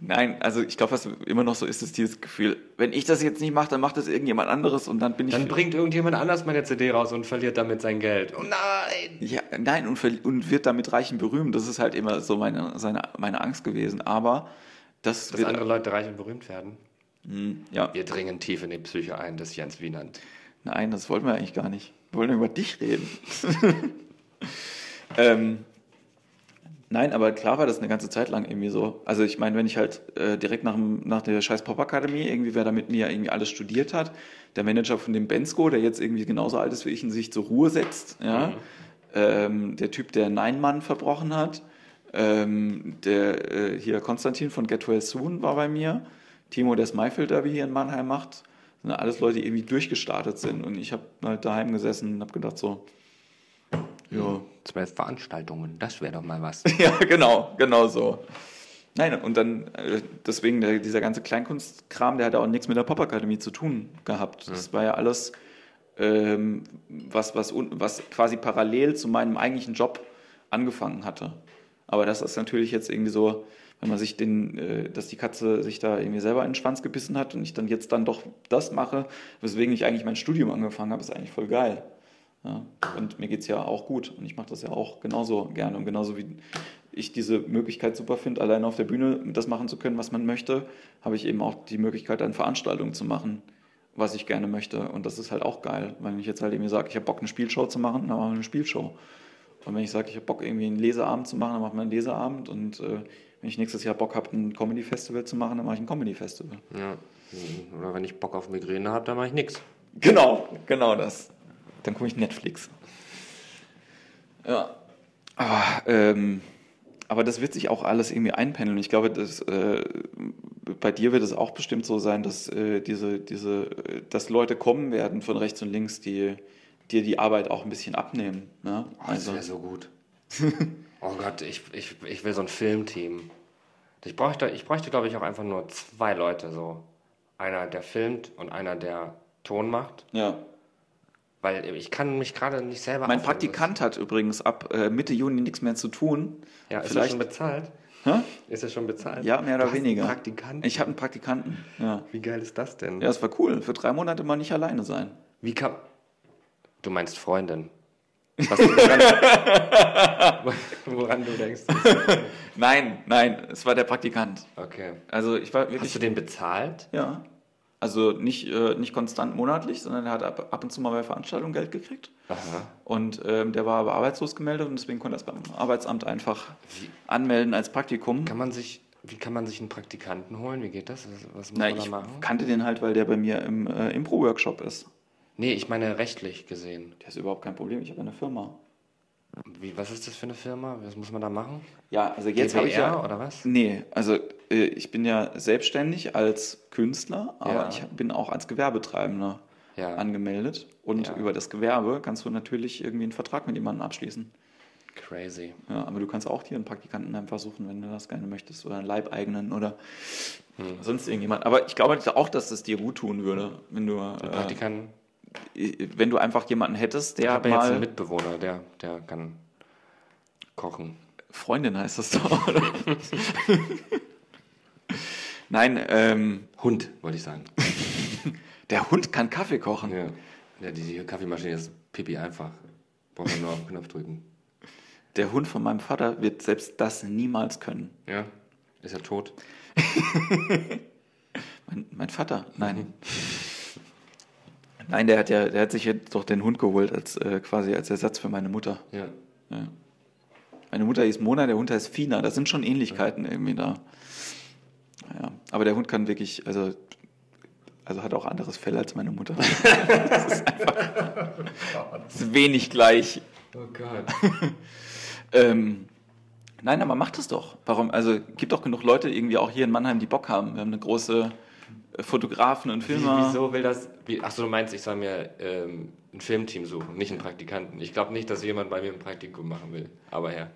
Nein, also ich glaube, was immer noch so ist, ist dieses Gefühl, wenn ich das jetzt nicht mache, dann macht das irgendjemand anderes und dann bin ich. Dann bringt irgendjemand anders meine CD raus und verliert damit sein Geld. Oh nein! Ja, nein, und, und wird damit reich und berühmt. Das ist halt immer so meine, seine, meine Angst gewesen. Aber das, Dass wird. andere Leute reich und berühmt werden. Hm, ja, Wir dringen tief in die Psyche ein des Jens Wienand. nein, das wollten wir eigentlich gar nicht. Wir wollen über dich reden. ähm, nein, aber klar war das eine ganze Zeit lang irgendwie so. Also ich meine, wenn ich halt äh, direkt nach, dem, nach der scheiß Pop-Akademie, irgendwie wer da mit mir irgendwie alles studiert hat, der Manager von dem Bensko, der jetzt irgendwie genauso alt ist wie ich und sich zur Ruhe setzt, ja, ähm, der Typ, der Nein-Mann verbrochen hat, ähm, der äh, hier Konstantin von Get Well Soon war bei mir, Timo, der Smifield Derby hier in Mannheim macht, sind alles Leute, die irgendwie durchgestartet sind. Und ich habe halt daheim gesessen und habe gedacht so, ja, Zwölf Veranstaltungen, das wäre doch mal was. ja, genau, genau so. Nein, und dann, äh, deswegen der, dieser ganze Kleinkunstkram, der hat auch nichts mit der Popakademie zu tun gehabt. Das war ja alles, ähm, was, was, was quasi parallel zu meinem eigentlichen Job angefangen hatte. Aber das ist natürlich jetzt irgendwie so, wenn man sich den, äh, dass die Katze sich da irgendwie selber in den Schwanz gebissen hat und ich dann jetzt dann doch das mache, weswegen ich eigentlich mein Studium angefangen habe, ist eigentlich voll geil. Ja, und mir geht es ja auch gut und ich mache das ja auch genauso gerne und genauso wie ich diese Möglichkeit super finde, alleine auf der Bühne das machen zu können, was man möchte, habe ich eben auch die Möglichkeit, an Veranstaltungen zu machen, was ich gerne möchte. Und das ist halt auch geil, wenn ich jetzt halt irgendwie sage, ich habe Bock, eine Spielshow zu machen, dann machen wir eine Spielshow. Und wenn ich sage, ich habe Bock, irgendwie einen Leseabend zu machen, dann machen wir einen Leseabend. Und äh, wenn ich nächstes Jahr Bock habe, ein Comedy-Festival zu machen, dann mache ich ein Comedy-Festival. Ja. Oder wenn ich Bock auf Migräne habe, dann mache ich nichts. Genau, genau das. Dann gucke ich Netflix. Ja. Aber, ähm, aber das wird sich auch alles irgendwie einpendeln. Ich glaube, dass, äh, bei dir wird es auch bestimmt so sein, dass äh, diese, diese, äh, dass Leute kommen werden von rechts und links, die dir die Arbeit auch ein bisschen abnehmen. Ne? Oh, das wäre so gut. oh Gott, ich, ich, ich will so ein Filmteam. Ich bräuchte, ich bräuchte, glaube ich, auch einfach nur zwei Leute. So. Einer, der filmt und einer, der Ton macht. ja. Weil ich kann mich gerade nicht selber Mein. Praktikant hat übrigens ab äh, Mitte Juni nichts mehr zu tun. Ja, ist er Vielleicht- schon bezahlt? Hä? Ist er schon bezahlt? Ja, mehr oder hast einen weniger. Praktikanten? Ich habe einen Praktikanten. Ja. Wie geil ist das denn? ja, es war cool. Für drei Monate mal nicht alleine sein. Wie kann. Du meinst Freundin. Was, woran, woran du denkst. Nein, nein, es war der Praktikant. Okay. Also ich war wirklich. Hast du den bezahlt? Ja. Also nicht, äh, nicht konstant monatlich, sondern er hat ab, ab und zu mal bei Veranstaltungen Geld gekriegt. Aha. Und ähm, der war aber arbeitslos gemeldet und deswegen konnte er es beim Arbeitsamt einfach Wie- anmelden als Praktikum. Kann man sich, wie kann man sich einen Praktikanten holen? Wie geht das? Was, was muss Na, man da ich machen? kannte den halt, weil der bei mir im äh, Impro-Workshop ist. Nee, ich meine rechtlich gesehen. Der ist überhaupt kein Problem, ich habe eine Firma. Wie, was ist das für eine Firma? Was muss man da machen? Ja, also jetzt habe ich ja. oder was? Nee, also ich bin ja selbstständig als Künstler, aber Ja. ich bin auch als Gewerbetreibender Ja. angemeldet. Und Ja. über das Gewerbe kannst du natürlich irgendwie einen Vertrag mit jemandem abschließen. Crazy. Ja, aber du kannst auch dir einen Praktikanten einfach suchen, wenn du das gerne möchtest. Oder einen Leibeigenen oder Hm. sonst irgendjemand. Aber ich glaube auch, dass es dir gut tun würde, wenn du, äh, Praktikanten. wenn du einfach jemanden hättest, Ich der habe ja jetzt einen mal. Mitbewohner, der, der kann kochen. Freundin heißt das doch, oder? Nein, ähm, Hund, wollte ich sagen. der Hund kann Kaffee kochen. Ja. ja die, die Kaffeemaschine ist pipi einfach. Braucht man nur auf den Knopf drücken. Der Hund von meinem Vater wird selbst das niemals können. Ja. Ist er tot? Mein, mein Vater? Nein. Nein, der hat ja, der hat sich jetzt doch den Hund geholt als äh, quasi als Ersatz für meine Mutter. Ja. Ja. Meine Mutter hieß Mona, der Hund heißt Fina. Da sind schon Ähnlichkeiten irgendwie da. Aber der Hund kann wirklich, also, also hat auch anderes Fell als meine Mutter. das ist einfach das ist wenig gleich. Oh Gott. Ähm, nein, aber macht es doch. Warum? Also gibt doch genug Leute irgendwie auch hier in Mannheim, die Bock haben. Wir haben eine große äh, Fotografen und Wie, Filmer. wieso will das. Wie, achso, du meinst, ich soll mir ähm, ein Filmteam suchen, nicht einen Praktikanten. Ich glaube nicht, dass jemand bei mir ein Praktikum machen will. Aber ja.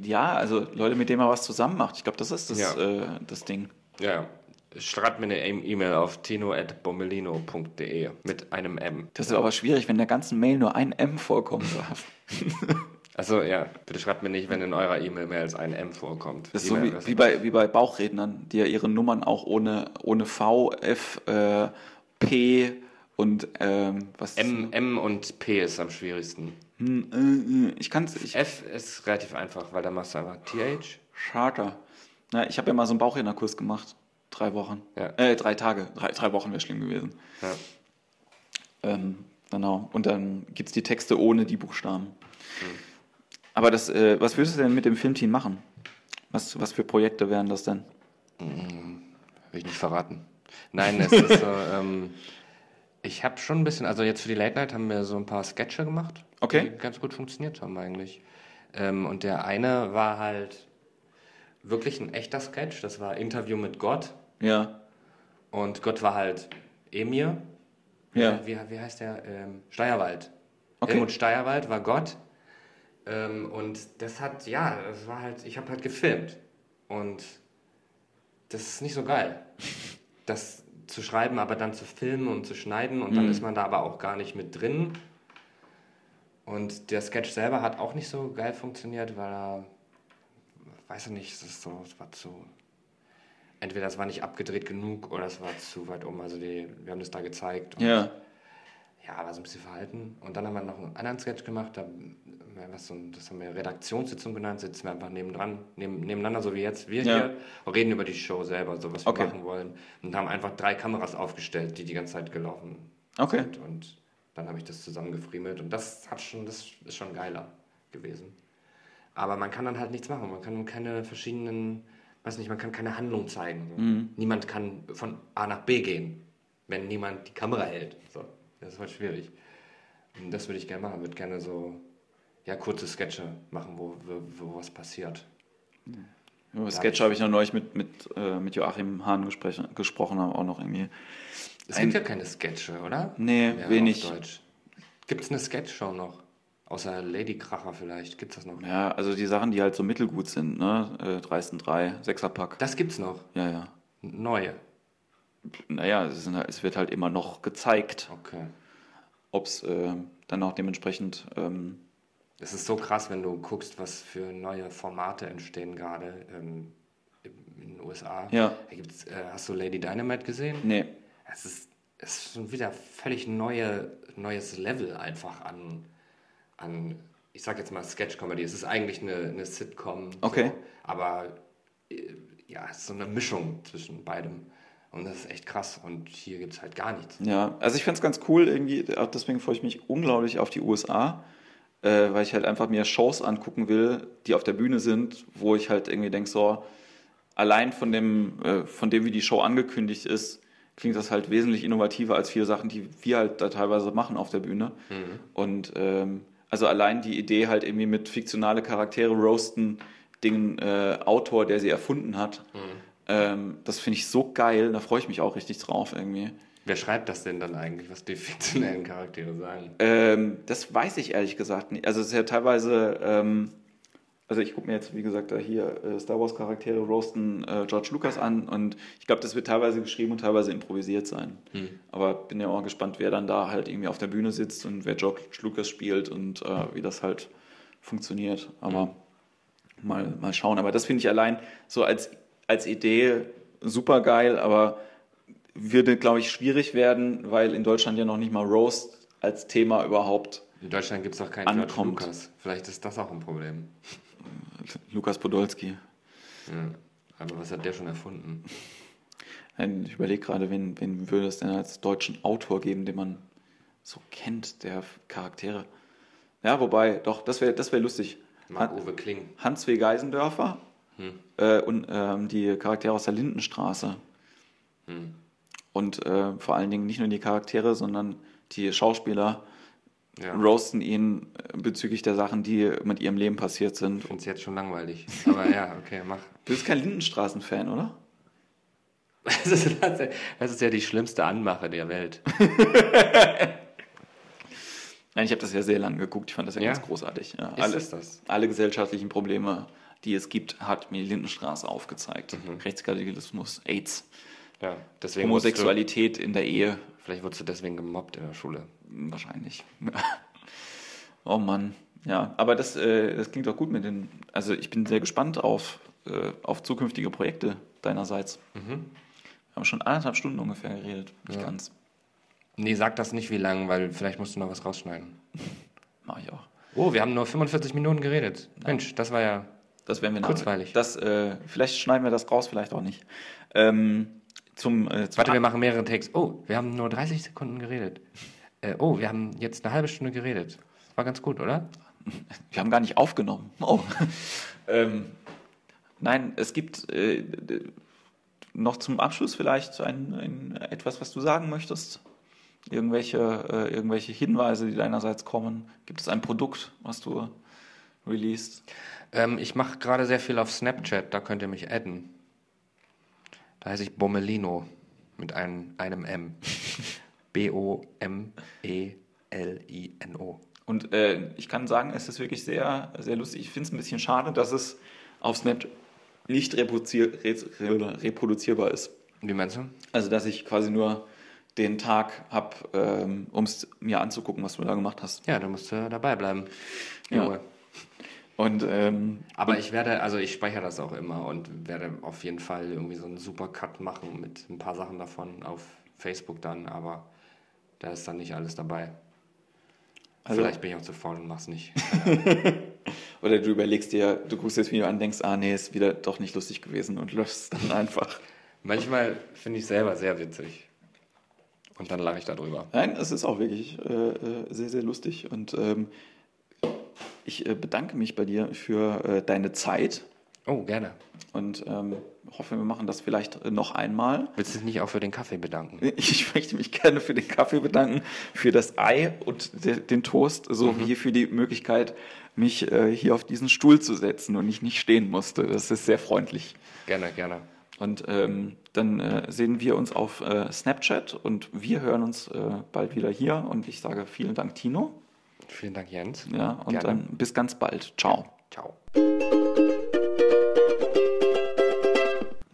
Ja, also Leute, mit denen man was zusammen macht. Ich glaube, das ist das, Ja. äh, das Ding. Ja. Schreibt mir eine E-Mail auf tino.bommelino.de mit einem M. Das ist aber schwierig, wenn in der ganzen Mail nur ein M vorkommen darf. Also ja, bitte schreibt mir nicht, wenn in eurer E-Mail mehr als ein M vorkommt. Das ist so wie, wie, bei, wie bei Bauchrednern, die ja ihre Nummern auch ohne, ohne V, F, äh, P und ähm, was M, M und P ist am schwierigsten. Hm, äh, äh, ich kann es. Ich, F ist relativ einfach, weil da machst du einfach TH. Charter. Na, ich habe ja mal so einen Bauchrednerkurs gemacht. Drei Wochen. Ja. Äh, drei Tage. Drei, drei Wochen wäre schlimm gewesen. Ja. Ähm, genau. Und dann gibt es die Texte ohne die Buchstaben. Aber das, äh, was würdest du denn mit dem Filmteam machen? Was, was für Projekte wären das denn? Will ich nicht verraten. Nein, es ist so, ähm, ich habe schon ein bisschen, also jetzt für die Late Night haben wir so ein paar Sketche gemacht, Okay. die ganz gut funktioniert haben eigentlich. Ähm, und der eine war halt wirklich ein echter Sketch, das war Interview mit Gott. Ja. Und Gott war halt Emir. Ja. Wie, wie heißt der? Ähm, Steierwald. Okay. Helmut Steierwald war Gott. Ähm, und das hat, ja, das war halt, ich habe halt gefilmt. Und das ist nicht so geil. Das zu schreiben, aber dann zu filmen und zu schneiden und dann Mhm. ist man da aber auch gar nicht mit drin. Und der Sketch selber hat auch nicht so geil funktioniert, weil er, weiß ich nicht, es ist so, es war zu, entweder es war nicht abgedreht genug oder es war zu weit um. Also die, wir haben das da gezeigt. Und Ja. ja, war so ein bisschen verhalten. Und dann haben wir noch einen anderen Sketch gemacht, da, was so, das haben wir Redaktionssitzung genannt, sitzen wir einfach nebendran, neben, nebeneinander, so wie jetzt wir Ja. hier, und reden über die Show selber, so was wir Okay. machen wollen. Und haben einfach drei Kameras aufgestellt, die die ganze Zeit gelaufen Okay. sind. Und dann habe ich das zusammengefriemelt und das hat schon, das ist schon geiler gewesen. Aber man kann dann halt nichts machen. Man kann keine verschiedenen, weiß nicht, man kann keine Handlung zeigen. So. Mhm. Niemand kann von A nach B gehen, wenn niemand die Kamera hält. So. Das ist halt schwierig. Und das würde ich gerne machen. würde gerne so ja, kurze Sketche machen, wo, wo, wo was passiert. Über Sketch habe ich noch neulich mit, mit, äh, mit Joachim Hahn gespräch, gesprochen, aber auch noch irgendwie. Es Ein- gibt ja keine Sketche, oder? Nee, Mehr wenig. Gibt es eine Sketchshow noch? Außer Lady Kracher vielleicht. Gibt es das noch? Ja, also die Sachen, die halt so mittelgut sind, ne? Äh, dreisten drei, Sechserpack. Das gibt's noch. Ja, ja. Neue. Naja, es, halt- es wird halt immer noch gezeigt, Okay. ob es äh, dann auch dementsprechend. Ähm, Es ist so krass, wenn du guckst, was für neue Formate entstehen gerade ähm, in den USA. Ja. Da gibt's, äh, hast du Lady Dynamite gesehen? nee. Es ist, es ist schon wieder völlig neue, neues Level einfach an, an, ich sag jetzt mal Sketch-Comedy. Es ist eigentlich eine, eine Sitcom. Okay. So, aber äh, ja, es ist so eine Mischung zwischen beidem. Und das ist echt krass. Und hier gibt es halt gar nichts. Ja, also ich fände es ganz cool irgendwie, auch deswegen freue ich mich unglaublich auf die USA, äh, weil ich halt einfach mir Shows angucken will, die auf der Bühne sind, wo ich halt irgendwie denke, so, allein von dem, äh, von dem, wie die Show angekündigt ist, klingt das halt wesentlich innovativer als viele Sachen, die wir halt da teilweise machen auf der Bühne. Und ähm, also allein die Idee halt irgendwie mit fiktionale Charaktere roasten, den äh, Autor, der sie erfunden hat, ähm, das finde ich so geil, da freue ich mich auch richtig drauf irgendwie. Wer schreibt das denn dann eigentlich, was die fiktionellen Charaktere sagen? Ähm, das weiß ich ehrlich gesagt nicht. Also es ist ja teilweise, ähm, also ich gucke mir jetzt, wie gesagt, da hier äh, Star Wars Charaktere roasten äh, George Lucas an und ich glaube, das wird teilweise geschrieben und teilweise improvisiert sein. Aber bin ja auch gespannt, wer dann da halt irgendwie auf der Bühne sitzt und wer George Lucas spielt und äh, wie das halt funktioniert. Aber mal, mal schauen. Aber das finde ich allein so als, als Idee super geil, aber würde, glaube ich, schwierig werden, weil in Deutschland ja noch nicht mal Roast als Thema überhaupt In Deutschland gibt es doch keinen Ankommt. George Lucas. Vielleicht ist das auch ein Problem. Lukas Podolski. Ja. Aber was hat der schon erfunden? Ich überlege gerade, wen, wen würde es denn als deutschen Autor geben, den man so kennt, der Charaktere. Ja, wobei, doch, das wäre das wär lustig. Marc-Uwe Kling. Hans W. Geisendörfer äh, und ähm, die Charaktere aus der Lindenstraße. Und äh, vor allen Dingen nicht nur die Charaktere, sondern die Schauspieler Ja. roasten ihn äh, bezüglich der Sachen, die mit ihrem Leben passiert sind. Ich finde es jetzt schon langweilig. Aber ja, okay, mach. Du bist kein Lindenstraßen-Fan, oder? Das ist, das ist ja die schlimmste Anmache der Welt. Nein, ich habe das ja sehr lange geguckt. Ich fand das ja, Ja? ganz großartig. Ja, Ist alle, es das? alle gesellschaftlichen Probleme die es gibt, hat mir die Lindenstraße aufgezeigt. Rechtsradikalismus, AIDS, Ja, Homosexualität in der Ehe, vielleicht wurdest du deswegen gemobbt in der Schule. wahrscheinlich. oh Mann, ja, aber das, äh, das klingt doch gut mit den. Also ich bin sehr gespannt auf, äh, auf zukünftige Projekte deinerseits. Wir haben schon anderthalb Stunden ungefähr geredet, nicht Ja. ganz. Nee, sag das nicht wie lang, weil vielleicht musst du noch was rausschneiden. Mache ich auch. Oh, wir haben nur 45 Minuten geredet. Mensch, das war ja. Das werden wir nach- Kurzweilig. Das, äh, vielleicht schneiden wir das raus, vielleicht auch nicht. Ähm, zum, äh, Warte, wir machen mehrere Takes. Oh, wir haben nur 30 Sekunden geredet. Äh, oh, wir haben jetzt eine halbe Stunde geredet. War ganz gut, oder? Wir haben gar nicht aufgenommen. Oh. ähm, nein, es gibt äh, noch zum Abschluss vielleicht ein, ein, etwas, was du sagen möchtest. Irgendwelche, äh, irgendwelche Hinweise, die deinerseits kommen. Gibt es ein Produkt, was du released? Ähm, ich mache gerade sehr viel auf Snapchat, da könnt ihr mich adden. Heiße ich Bommelino mit einem, einem M. E B-O-M-E-L-I-N-O. Und äh, ich kann sagen, es ist wirklich sehr, sehr lustig. Ich finde es ein bisschen schade, dass es auf Snap nicht reproduzier re reproduzierbar ist. Wie meinst du? Also, dass ich quasi nur den Tag habe, ähm, um es mir anzugucken, was du da gemacht hast. Ja, da musst du dabei bleiben. Ja. Junge. Und ähm, Aber ich werde, also ich speichere das auch immer und werde auf jeden Fall irgendwie so einen Supercut machen mit ein paar Sachen davon auf Facebook dann, aber da ist dann nicht alles dabei. Also- Vielleicht bin ich auch zu faul und mach's nicht. oder du überlegst dir, du guckst dir das Video an und denkst, ah nee, ist wieder doch nicht lustig gewesen und löschst es dann einfach. Manchmal finde ich selber sehr witzig. Und dann lache ich darüber. Nein, es ist auch wirklich äh, äh, sehr, sehr lustig. Und ähm, ich äh, bedanke mich bei dir für äh, deine Zeit Oh, gerne. und ähm, hoffe, wir machen das vielleicht äh, noch einmal. Willst du dich nicht auch für den Kaffee bedanken? Ich möchte mich gerne für den Kaffee bedanken, für das Ei und de den Toast, sowie für die Möglichkeit, mich äh, hier auf diesen Stuhl zu setzen und ich nicht stehen musste. Das ist sehr freundlich. Gerne, gerne. Und ähm, dann äh, sehen wir uns auf äh, Snapchat und wir hören uns bald wieder hier. Und ich sage vielen Dank, Tino. Vielen Dank, Jens. Ja, und Gerne. dann bis ganz bald. Ciao. Ciao.